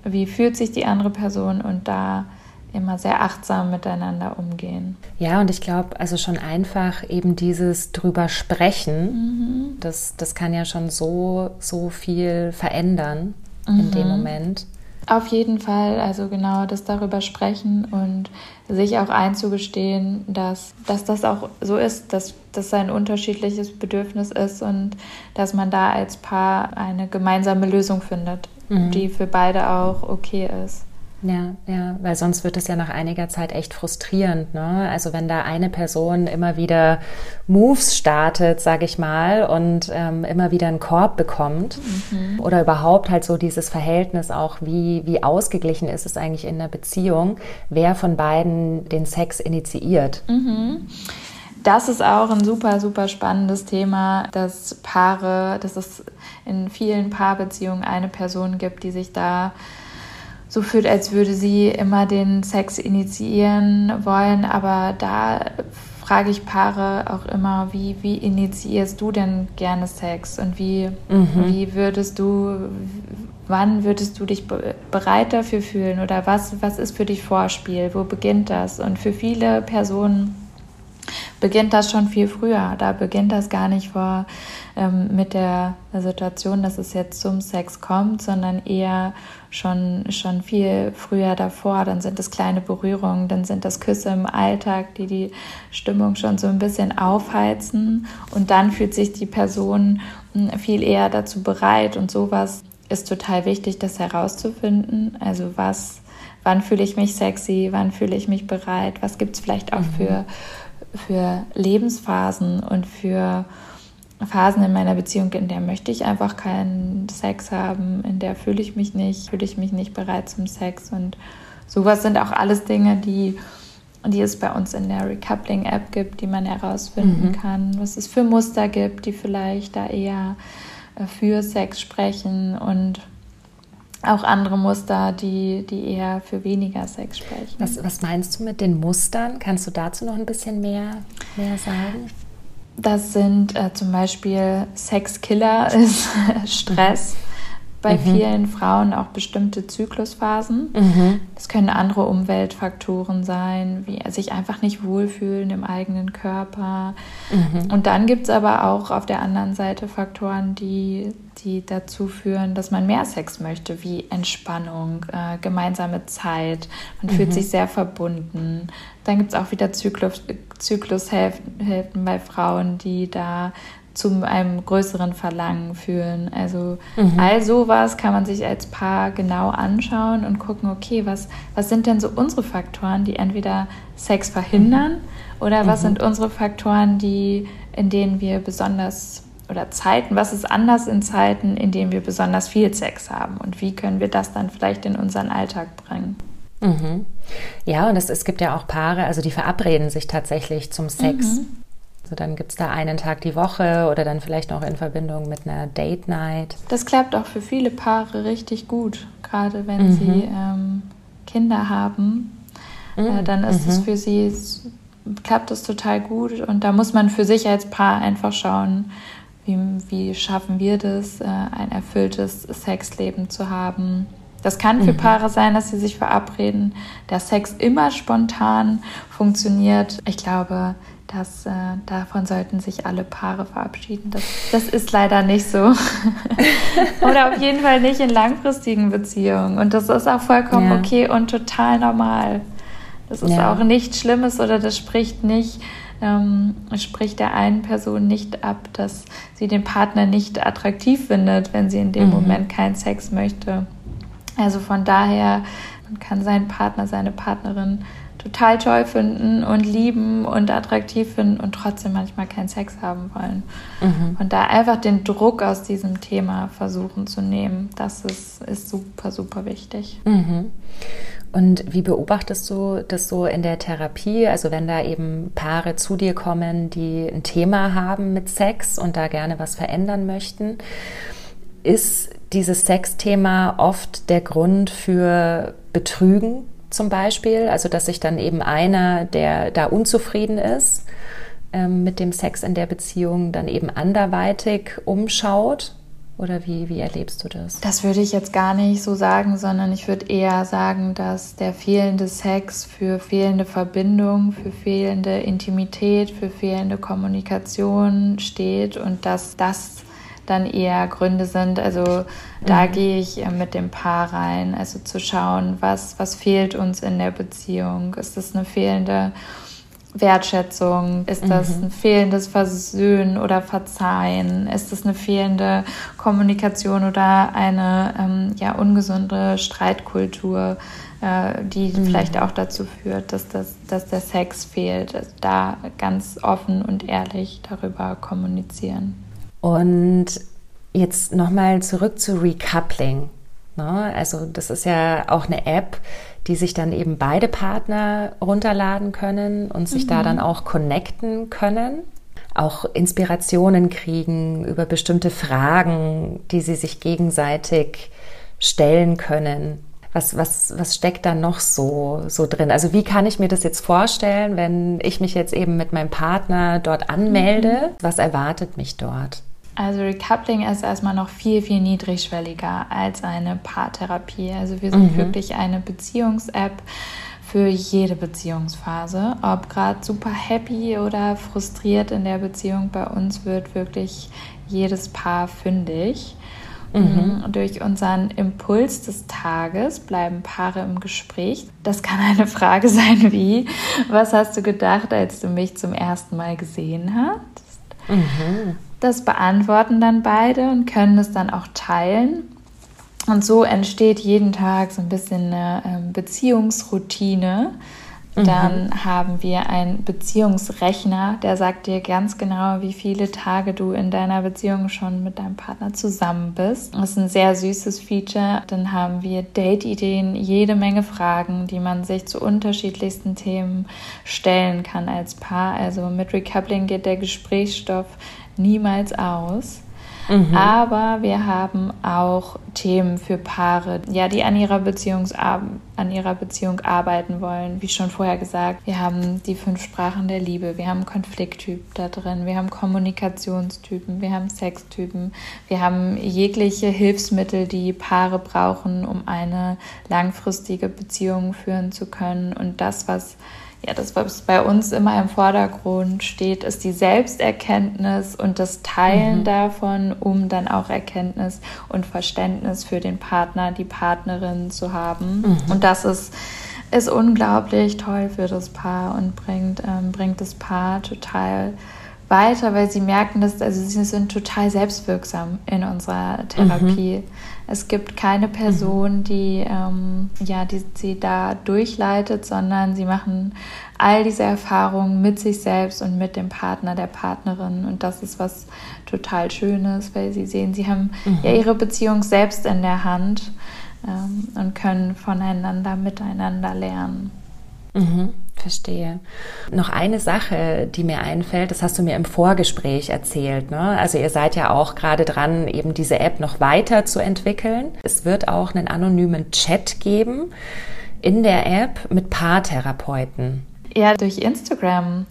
wie fühlt sich die andere Person und da immer sehr achtsam miteinander umgehen. Ja, und ich glaube, also schon einfach eben dieses drüber sprechen, mhm. das, das kann ja schon so, so viel verändern mhm. in dem mhm. Moment. Auf jeden Fall, also genau das darüber sprechen und sich auch einzugestehen, dass, dass das auch so ist, dass das ein unterschiedliches Bedürfnis ist und dass man da als Paar eine gemeinsame Lösung findet, mhm. die für beide auch okay ist. Ja, ja, weil sonst wird es ja nach einiger Zeit echt frustrierend. Ne? Also wenn da eine Person immer wieder Moves startet, sage ich mal, und ähm, immer wieder einen Korb bekommt mhm. oder überhaupt halt so dieses Verhältnis auch, wie, wie ausgeglichen ist es eigentlich in der Beziehung, wer von beiden den Sex initiiert. Mhm. Das ist auch ein super, super spannendes Thema, dass Paare, dass es in vielen Paarbeziehungen eine Person gibt, die sich da so fühlt, als würde sie immer den Sex initiieren wollen. Aber da frage ich Paare auch immer, wie, wie initiierst du denn gerne Sex und wie, mhm. wie würdest du, wann würdest du dich bereit dafür fühlen oder was, was ist für dich Vorspiel, wo beginnt das? Und für viele Personen beginnt das schon viel früher. Da beginnt das gar nicht vor ähm, mit der Situation, dass es jetzt zum Sex kommt, sondern eher schon, schon viel früher davor. Dann sind es kleine Berührungen, dann sind das Küsse im Alltag, die die Stimmung schon so ein bisschen aufheizen. Und dann fühlt sich die Person hm, viel eher dazu bereit. Und sowas ist total wichtig, das herauszufinden. Also was, wann fühle ich mich sexy, wann fühle ich mich bereit, was gibt es vielleicht auch mhm. für für Lebensphasen und für Phasen in meiner Beziehung, in der möchte ich einfach keinen Sex haben, in der fühle ich mich nicht, fühle ich mich nicht bereit zum Sex und sowas sind auch alles Dinge, die, die es bei uns in der Recoupling-App gibt, die man herausfinden mhm. kann, was es für Muster gibt, die vielleicht da eher äh, für Sex sprechen und auch andere Muster, die, die eher für weniger Sex sprechen. Was, was meinst du mit den Mustern? Kannst du dazu noch ein bisschen mehr, mehr sagen? Das sind äh, zum Beispiel Sexkiller, ist Stress. Mhm bei mhm. vielen Frauen auch bestimmte Zyklusphasen. Mhm. Das können andere Umweltfaktoren sein, wie sich einfach nicht wohlfühlen im eigenen Körper. Mhm. Und dann gibt es aber auch auf der anderen Seite Faktoren, die, die dazu führen, dass man mehr Sex möchte, wie Entspannung, äh, gemeinsame Zeit. Man fühlt mhm. sich sehr verbunden. Dann gibt es auch wieder Zyklus, Zyklushälften bei Frauen, die da zu einem größeren Verlangen fühlen. Also mhm. all sowas kann man sich als Paar genau anschauen und gucken, okay, was, was sind denn so unsere Faktoren, die entweder Sex verhindern oder was mhm. sind unsere Faktoren, die, in denen wir besonders oder Zeiten, was ist anders in Zeiten, in denen wir besonders viel Sex haben und wie können wir das dann vielleicht in unseren Alltag bringen. Mhm. Ja, und es, es gibt ja auch Paare, also die verabreden sich tatsächlich zum Sex. Mhm. Also dann gibt es da einen Tag die Woche oder dann vielleicht noch in Verbindung mit einer Date Night. Das klappt auch für viele Paare richtig gut, gerade wenn mhm. sie ähm, Kinder haben. Mhm. Äh, dann ist es mhm. für sie, klappt es total gut und da muss man für sich als Paar einfach schauen, wie, wie schaffen wir das, äh, ein erfülltes Sexleben zu haben. Das kann für mhm. Paare sein, dass sie sich verabreden, der Sex immer spontan funktioniert. Ich glaube, das, äh, davon sollten sich alle Paare verabschieden. Das, das ist leider nicht so. Oder auf jeden Fall nicht in langfristigen Beziehungen. Und das ist auch vollkommen ja. okay und total normal. Das ist ja. auch nichts Schlimmes oder das spricht nicht, ähm, spricht der einen Person nicht ab, dass sie den Partner nicht attraktiv findet, wenn sie in dem mhm. Moment keinen Sex möchte. Also von daher, man kann seinen Partner, seine Partnerin total toll finden und lieben und attraktiv finden und trotzdem manchmal keinen Sex haben wollen. Mhm. Und da einfach den Druck aus diesem Thema versuchen zu nehmen, das ist, ist super, super wichtig. Mhm. Und wie beobachtest du das so in der Therapie? Also wenn da eben Paare zu dir kommen, die ein Thema haben mit Sex und da gerne was verändern möchten, ist dieses Sexthema oft der Grund für Betrügen zum Beispiel? Also dass sich dann eben einer, der da unzufrieden ist ähm, mit dem Sex in der Beziehung, dann eben anderweitig umschaut oder wie, wie erlebst du das? Das würde ich jetzt gar nicht so sagen, sondern ich würde eher sagen, dass der fehlende Sex für fehlende Verbindung, für fehlende Intimität, für fehlende Kommunikation steht und dass das dann eher Gründe sind. Also da mhm. gehe ich mit dem Paar rein, also zu schauen, was, was fehlt uns in der Beziehung. Ist das eine fehlende Wertschätzung? Ist das mhm. ein fehlendes Versöhnen oder Verzeihen? Ist das eine fehlende Kommunikation oder eine ähm, ja, ungesunde Streitkultur, äh, die mhm. vielleicht auch dazu führt, dass, das, dass der Sex fehlt? Also da ganz offen und ehrlich darüber kommunizieren. Und jetzt nochmal zurück zu Recoupling. Ne? Also das ist ja auch eine App, die sich dann eben beide Partner runterladen können und sich mhm. da dann auch connecten können, auch Inspirationen kriegen über bestimmte Fragen, die sie sich gegenseitig stellen können. Was, was, was steckt da noch so, so drin? Also wie kann ich mir das jetzt vorstellen, wenn ich mich jetzt eben mit meinem Partner dort anmelde? Mhm. Was erwartet mich dort? Also Recoupling ist erstmal noch viel, viel niedrigschwelliger als eine Paartherapie. Also wir sind mhm. wirklich eine Beziehungs-App für jede Beziehungsphase. Ob gerade super happy oder frustriert in der Beziehung, bei uns wird wirklich jedes Paar fündig. Mhm. Durch unseren Impuls des Tages bleiben Paare im Gespräch. Das kann eine Frage sein wie, was hast du gedacht, als du mich zum ersten Mal gesehen hast? Mhm. Das beantworten dann beide und können es dann auch teilen. Und so entsteht jeden Tag so ein bisschen eine ähm, Beziehungsroutine. Mhm. Dann mhm. haben wir einen Beziehungsrechner, der sagt dir ganz genau, wie viele Tage du in deiner Beziehung schon mit deinem Partner zusammen bist. Das ist ein sehr süßes Feature. Dann haben wir Date-Ideen, jede Menge Fragen, die man sich zu unterschiedlichsten Themen stellen kann als Paar. Also mit Recoupling geht der Gesprächsstoff niemals aus. Mhm. Aber wir haben auch Themen für Paare, ja, die an ihrer, an ihrer Beziehung arbeiten wollen. Wie schon vorher gesagt, wir haben die fünf Sprachen der Liebe, wir haben Konflikttyp da drin, wir haben Kommunikationstypen, wir haben Sextypen, wir haben jegliche Hilfsmittel, die Paare brauchen, um eine langfristige Beziehung führen zu können. Und das, was ja, das, was bei uns immer im Vordergrund steht, ist die Selbsterkenntnis und das Teilen mhm. davon, um dann auch Erkenntnis und Verständnis für den Partner, die Partnerin zu haben. Mhm. Und das ist, ist unglaublich toll für das Paar und bringt, ähm, bringt das Paar total weiter, weil sie merken, dass also sie sind total selbstwirksam in unserer Therapie. Mhm. Es gibt keine Person, mhm. die, ähm, ja, die sie da durchleitet, sondern sie machen all diese Erfahrungen mit sich selbst und mit dem Partner, der Partnerin. Und das ist was total Schönes, weil sie sehen, sie haben mhm. ja ihre Beziehung selbst in der Hand ähm, und können voneinander, miteinander lernen. Mhm. Verstehe. Noch eine Sache, die mir einfällt, das hast du mir im Vorgespräch erzählt. Ne? Also ihr seid ja auch gerade dran, eben diese App noch weiter zu entwickeln. Es wird auch einen anonymen Chat geben in der App mit Paartherapeuten. Ja, durch Instagram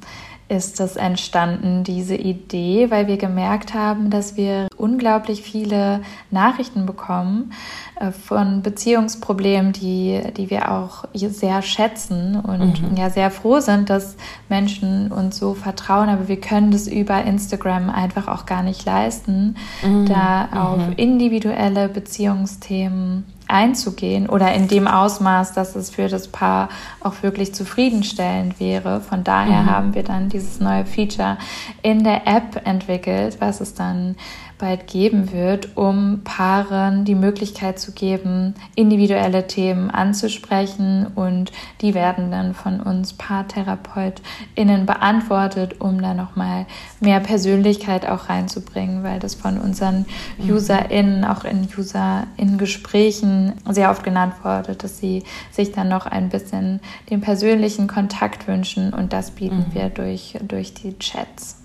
ist das entstanden, diese Idee, weil wir gemerkt haben, dass wir unglaublich viele Nachrichten bekommen äh, von Beziehungsproblemen, die, die wir auch sehr schätzen und mhm. ja sehr froh sind, dass Menschen uns so vertrauen, aber wir können das über Instagram einfach auch gar nicht leisten, mhm. da auf mhm. individuelle Beziehungsthemen einzugehen oder in dem Ausmaß, dass es für das Paar auch wirklich zufriedenstellend wäre. Von daher mhm. haben wir dann dieses neue Feature in der App entwickelt, was es dann bald geben wird, um Paaren die Möglichkeit zu geben, individuelle Themen anzusprechen und die werden dann von uns PaartherapeutInnen beantwortet, um da nochmal mehr Persönlichkeit auch reinzubringen, weil das von unseren mhm. UserInnen auch in UserInnen-Gesprächen sehr oft genannt wurde, dass sie sich dann noch ein bisschen den persönlichen Kontakt wünschen und das bieten mhm. wir durch, durch die Chats.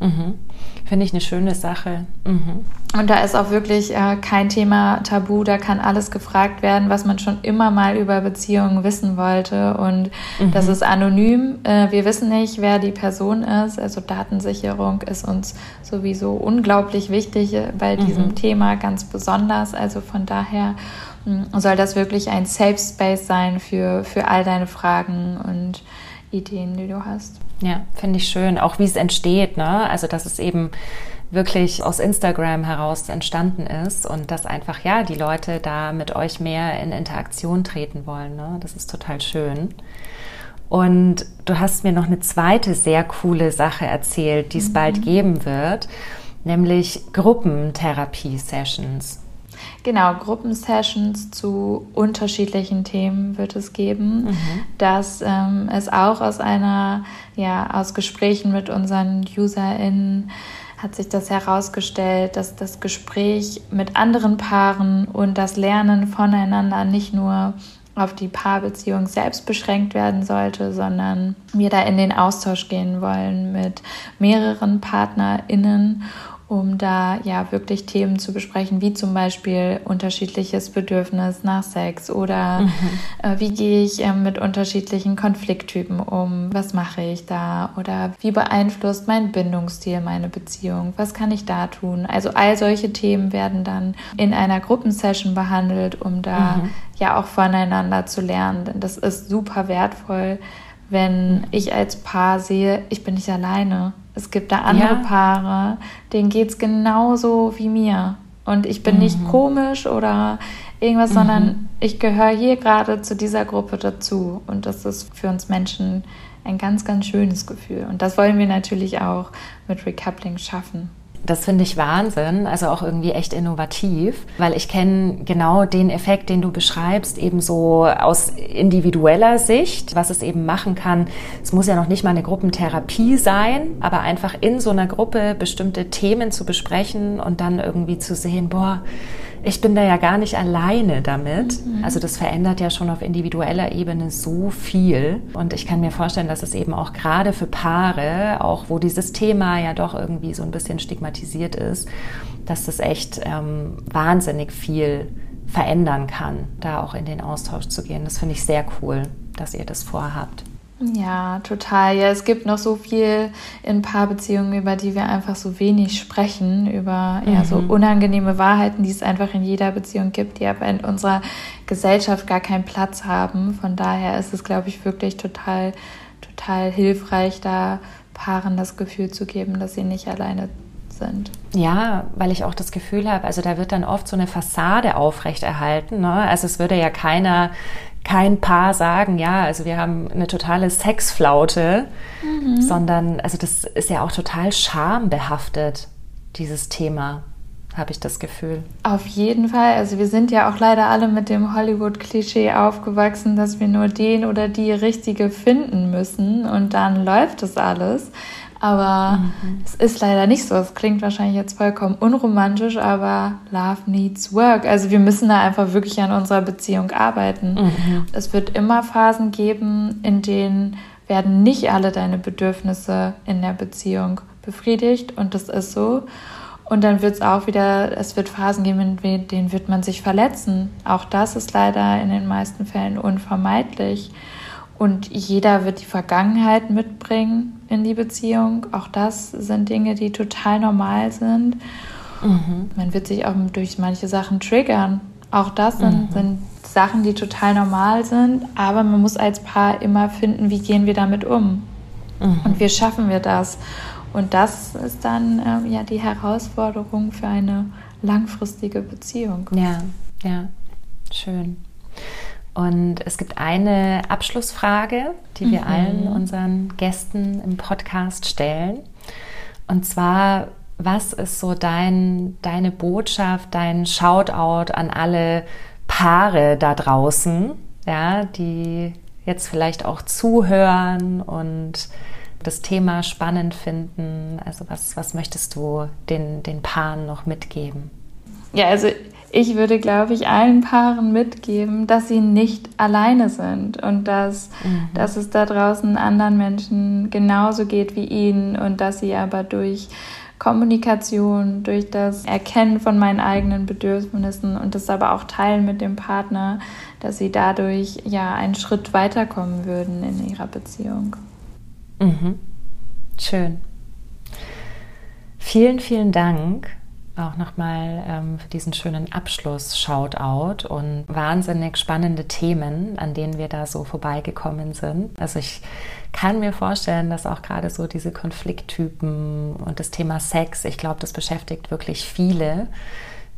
Mhm. Finde ich eine schöne Sache. Mhm. Und da ist auch wirklich äh, kein Thema tabu, da kann alles gefragt werden, was man schon immer mal über Beziehungen wissen wollte. Und mhm. das ist anonym. Äh, wir wissen nicht, wer die Person ist. Also Datensicherung ist uns sowieso unglaublich wichtig äh, bei diesem mhm. Thema, ganz besonders. Also von daher mm, soll das wirklich ein Safe Space sein für, für all deine Fragen und Ideen, die du hast. Ja, finde ich schön. Auch wie es entsteht, ne? Also, dass es eben wirklich aus Instagram heraus entstanden ist und dass einfach, ja, die Leute da mit euch mehr in Interaktion treten wollen. Ne? Das ist total schön. Und du hast mir noch eine zweite sehr coole Sache erzählt, die es mhm. bald geben wird, nämlich Gruppentherapie-Sessions. Genau, Gruppensessions zu unterschiedlichen Themen wird es geben, mhm. dass ähm, es auch aus einer, ja, aus Gesprächen mit unseren UserInnen hat sich das herausgestellt, dass das Gespräch mit anderen Paaren und das Lernen voneinander nicht nur auf die Paarbeziehung selbst beschränkt werden sollte, sondern wir da in den Austausch gehen wollen mit mehreren PartnerInnen um da ja wirklich Themen zu besprechen, wie zum Beispiel unterschiedliches Bedürfnis nach Sex oder mhm. äh, wie gehe ich äh, mit unterschiedlichen Konflikttypen um, was mache ich da oder wie beeinflusst mein Bindungsstil meine Beziehung, was kann ich da tun. Also all solche Themen werden dann in einer Gruppensession behandelt, um da mhm. ja auch voneinander zu lernen, denn das ist super wertvoll, wenn ich als Paar sehe, ich bin nicht alleine es gibt da andere ja. Paare, denen geht es genauso wie mir. Und ich bin mhm. nicht komisch oder irgendwas, mhm. sondern ich gehöre hier gerade zu dieser Gruppe dazu. Und das ist für uns Menschen ein ganz, ganz schönes Gefühl. Und das wollen wir natürlich auch mit Recoupling schaffen. Das finde ich Wahnsinn, also auch irgendwie echt innovativ, weil ich kenne genau den Effekt, den du beschreibst, eben so aus individueller Sicht, was es eben machen kann. Es muss ja noch nicht mal eine Gruppentherapie sein, aber einfach in so einer Gruppe bestimmte Themen zu besprechen und dann irgendwie zu sehen, boah, ich bin da ja gar nicht alleine damit. Mhm. Also das verändert ja schon auf individueller Ebene so viel. Und ich kann mir vorstellen, dass es eben auch gerade für Paare, auch wo dieses Thema ja doch irgendwie so ein bisschen stigmatisiert ist, dass das echt ähm, wahnsinnig viel verändern kann, da auch in den Austausch zu gehen. Das finde ich sehr cool, dass ihr das vorhabt. Ja, total. Ja, es gibt noch so viel in Paarbeziehungen, über die wir einfach so wenig sprechen, über mhm. ja, so mhm. unangenehme Wahrheiten, die es einfach in jeder Beziehung gibt, die aber in unserer Gesellschaft gar keinen Platz haben. Von daher ist es, glaube ich, wirklich total, total hilfreich, da Paaren das Gefühl zu geben, dass sie nicht alleine sind. Ja, weil ich auch das Gefühl habe, also da wird dann oft so eine Fassade aufrechterhalten. Ne? Also es würde ja keiner kein Paar sagen, ja, also wir haben eine totale Sexflaute, mhm. sondern also das ist ja auch total schambehaftet, dieses Thema, habe ich das Gefühl. Auf jeden Fall. Also wir sind ja auch leider alle mit dem Hollywood-Klischee aufgewachsen, dass wir nur den oder die Richtige finden müssen und dann läuft das alles. Aber mhm. es ist leider nicht so. Es klingt wahrscheinlich jetzt vollkommen unromantisch, aber Love needs work. Also wir müssen da einfach wirklich an unserer Beziehung arbeiten. Mhm. Es wird immer Phasen geben, in denen werden nicht alle deine Bedürfnisse in der Beziehung befriedigt und das ist so. Und dann wird es auch wieder, es wird Phasen geben, in denen wird man sich verletzen. Auch das ist leider in den meisten Fällen unvermeidlich. Und jeder wird die Vergangenheit mitbringen in die Beziehung. Auch das sind Dinge, die total normal sind. Mhm. Man wird sich auch durch manche Sachen triggern. Auch das sind, mhm. sind Sachen, die total normal sind. Aber man muss als Paar immer finden, wie gehen wir damit um. Mhm. Und wie schaffen wir das? Und das ist dann ähm, ja die Herausforderung für eine langfristige Beziehung. Ja, ja, schön. Und es gibt eine Abschlussfrage, die wir mhm. allen unseren Gästen im Podcast stellen. Und zwar, was ist so dein, deine Botschaft, dein Shoutout an alle Paare da draußen, ja, die jetzt vielleicht auch zuhören und das Thema spannend finden? Also was, was möchtest du den, den Paaren noch mitgeben? Ja, also ich würde, glaube ich, allen Paaren mitgeben, dass sie nicht alleine sind und dass, mhm. dass es da draußen anderen Menschen genauso geht wie ihnen und dass sie aber durch Kommunikation, durch das Erkennen von meinen eigenen Bedürfnissen und das aber auch teilen mit dem Partner, dass sie dadurch ja einen Schritt weiterkommen würden in ihrer Beziehung. Mhm. Schön. Vielen, vielen Dank auch nochmal ähm, für diesen schönen Abschluss-Shoutout und wahnsinnig spannende Themen, an denen wir da so vorbeigekommen sind. Also ich kann mir vorstellen, dass auch gerade so diese Konflikttypen und das Thema Sex, ich glaube, das beschäftigt wirklich viele,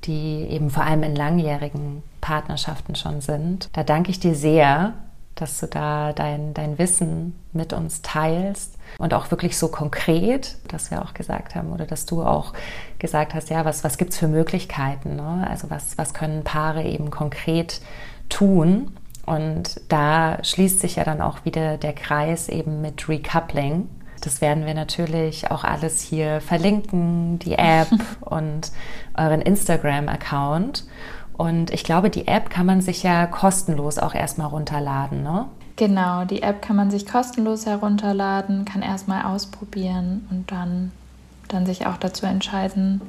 die eben vor allem in langjährigen Partnerschaften schon sind. Da danke ich dir sehr dass du da dein, dein Wissen mit uns teilst und auch wirklich so konkret, dass wir auch gesagt haben oder dass du auch gesagt hast, ja, was, was gibt es für Möglichkeiten? Ne? Also was, was können Paare eben konkret tun? Und da schließt sich ja dann auch wieder der Kreis eben mit Recoupling. Das werden wir natürlich auch alles hier verlinken, die App und euren Instagram-Account. Und ich glaube, die App kann man sich ja kostenlos auch erstmal runterladen, ne? Genau, die App kann man sich kostenlos herunterladen, kann erstmal ausprobieren und dann, dann sich auch dazu entscheiden,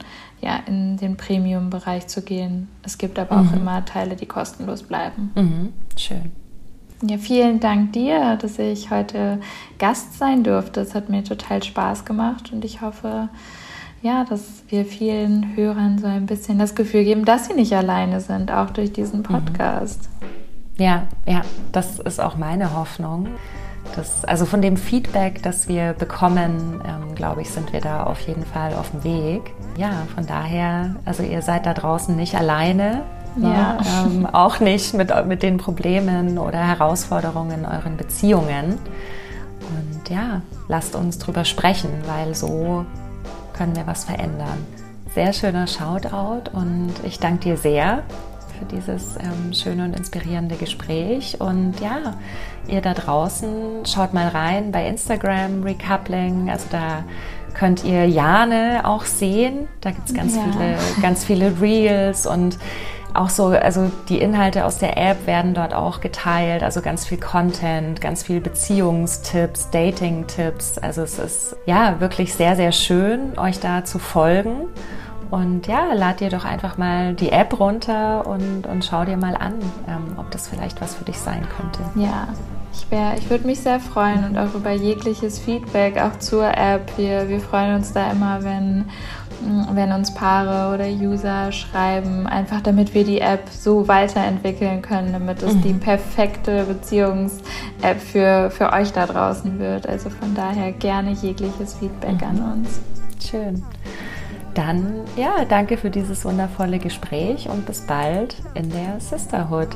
ja, in den Premium-Bereich zu gehen. Es gibt aber mhm. auch immer Teile, die kostenlos bleiben. Mhm. Schön. Ja, vielen Dank dir, dass ich heute Gast sein durfte. Es hat mir total Spaß gemacht und ich hoffe, ja, dass wir vielen Hörern so ein bisschen das Gefühl geben, dass sie nicht alleine sind, auch durch diesen mhm. Podcast. Ja, ja, das ist auch meine Hoffnung. Das, also von dem Feedback, das wir bekommen, ähm, glaube ich, sind wir da auf jeden Fall auf dem Weg. Ja, von daher, also ihr seid da draußen nicht alleine. Ne? Ja. Ähm, auch nicht mit, mit den Problemen oder Herausforderungen in euren Beziehungen. Und ja, lasst uns drüber sprechen, weil so können wir was verändern. Sehr schöner Shoutout und ich danke dir sehr für dieses ähm, schöne und inspirierende Gespräch. Und ja, ihr da draußen, schaut mal rein bei Instagram, Recoupling. Also da könnt ihr Jane auch sehen. Da gibt es ganz, ja. viele, ganz viele Reels und auch so, also die Inhalte aus der App werden dort auch geteilt, also ganz viel Content, ganz viel Beziehungstipps, Dating-Tipps. Also es ist ja wirklich sehr, sehr schön, euch da zu folgen. Und ja, lad dir doch einfach mal die App runter und, und schau dir mal an, ähm, ob das vielleicht was für dich sein könnte. Ja, ich, ich würde mich sehr freuen und auch über jegliches Feedback, auch zur App. Wir, wir freuen uns da immer, wenn wenn uns Paare oder User schreiben, einfach damit wir die App so weiterentwickeln können, damit es mhm. die perfekte Beziehungs-App für, für euch da draußen wird. Also von daher gerne jegliches Feedback mhm. an uns. Schön. Dann ja, danke für dieses wundervolle Gespräch und bis bald in der Sisterhood.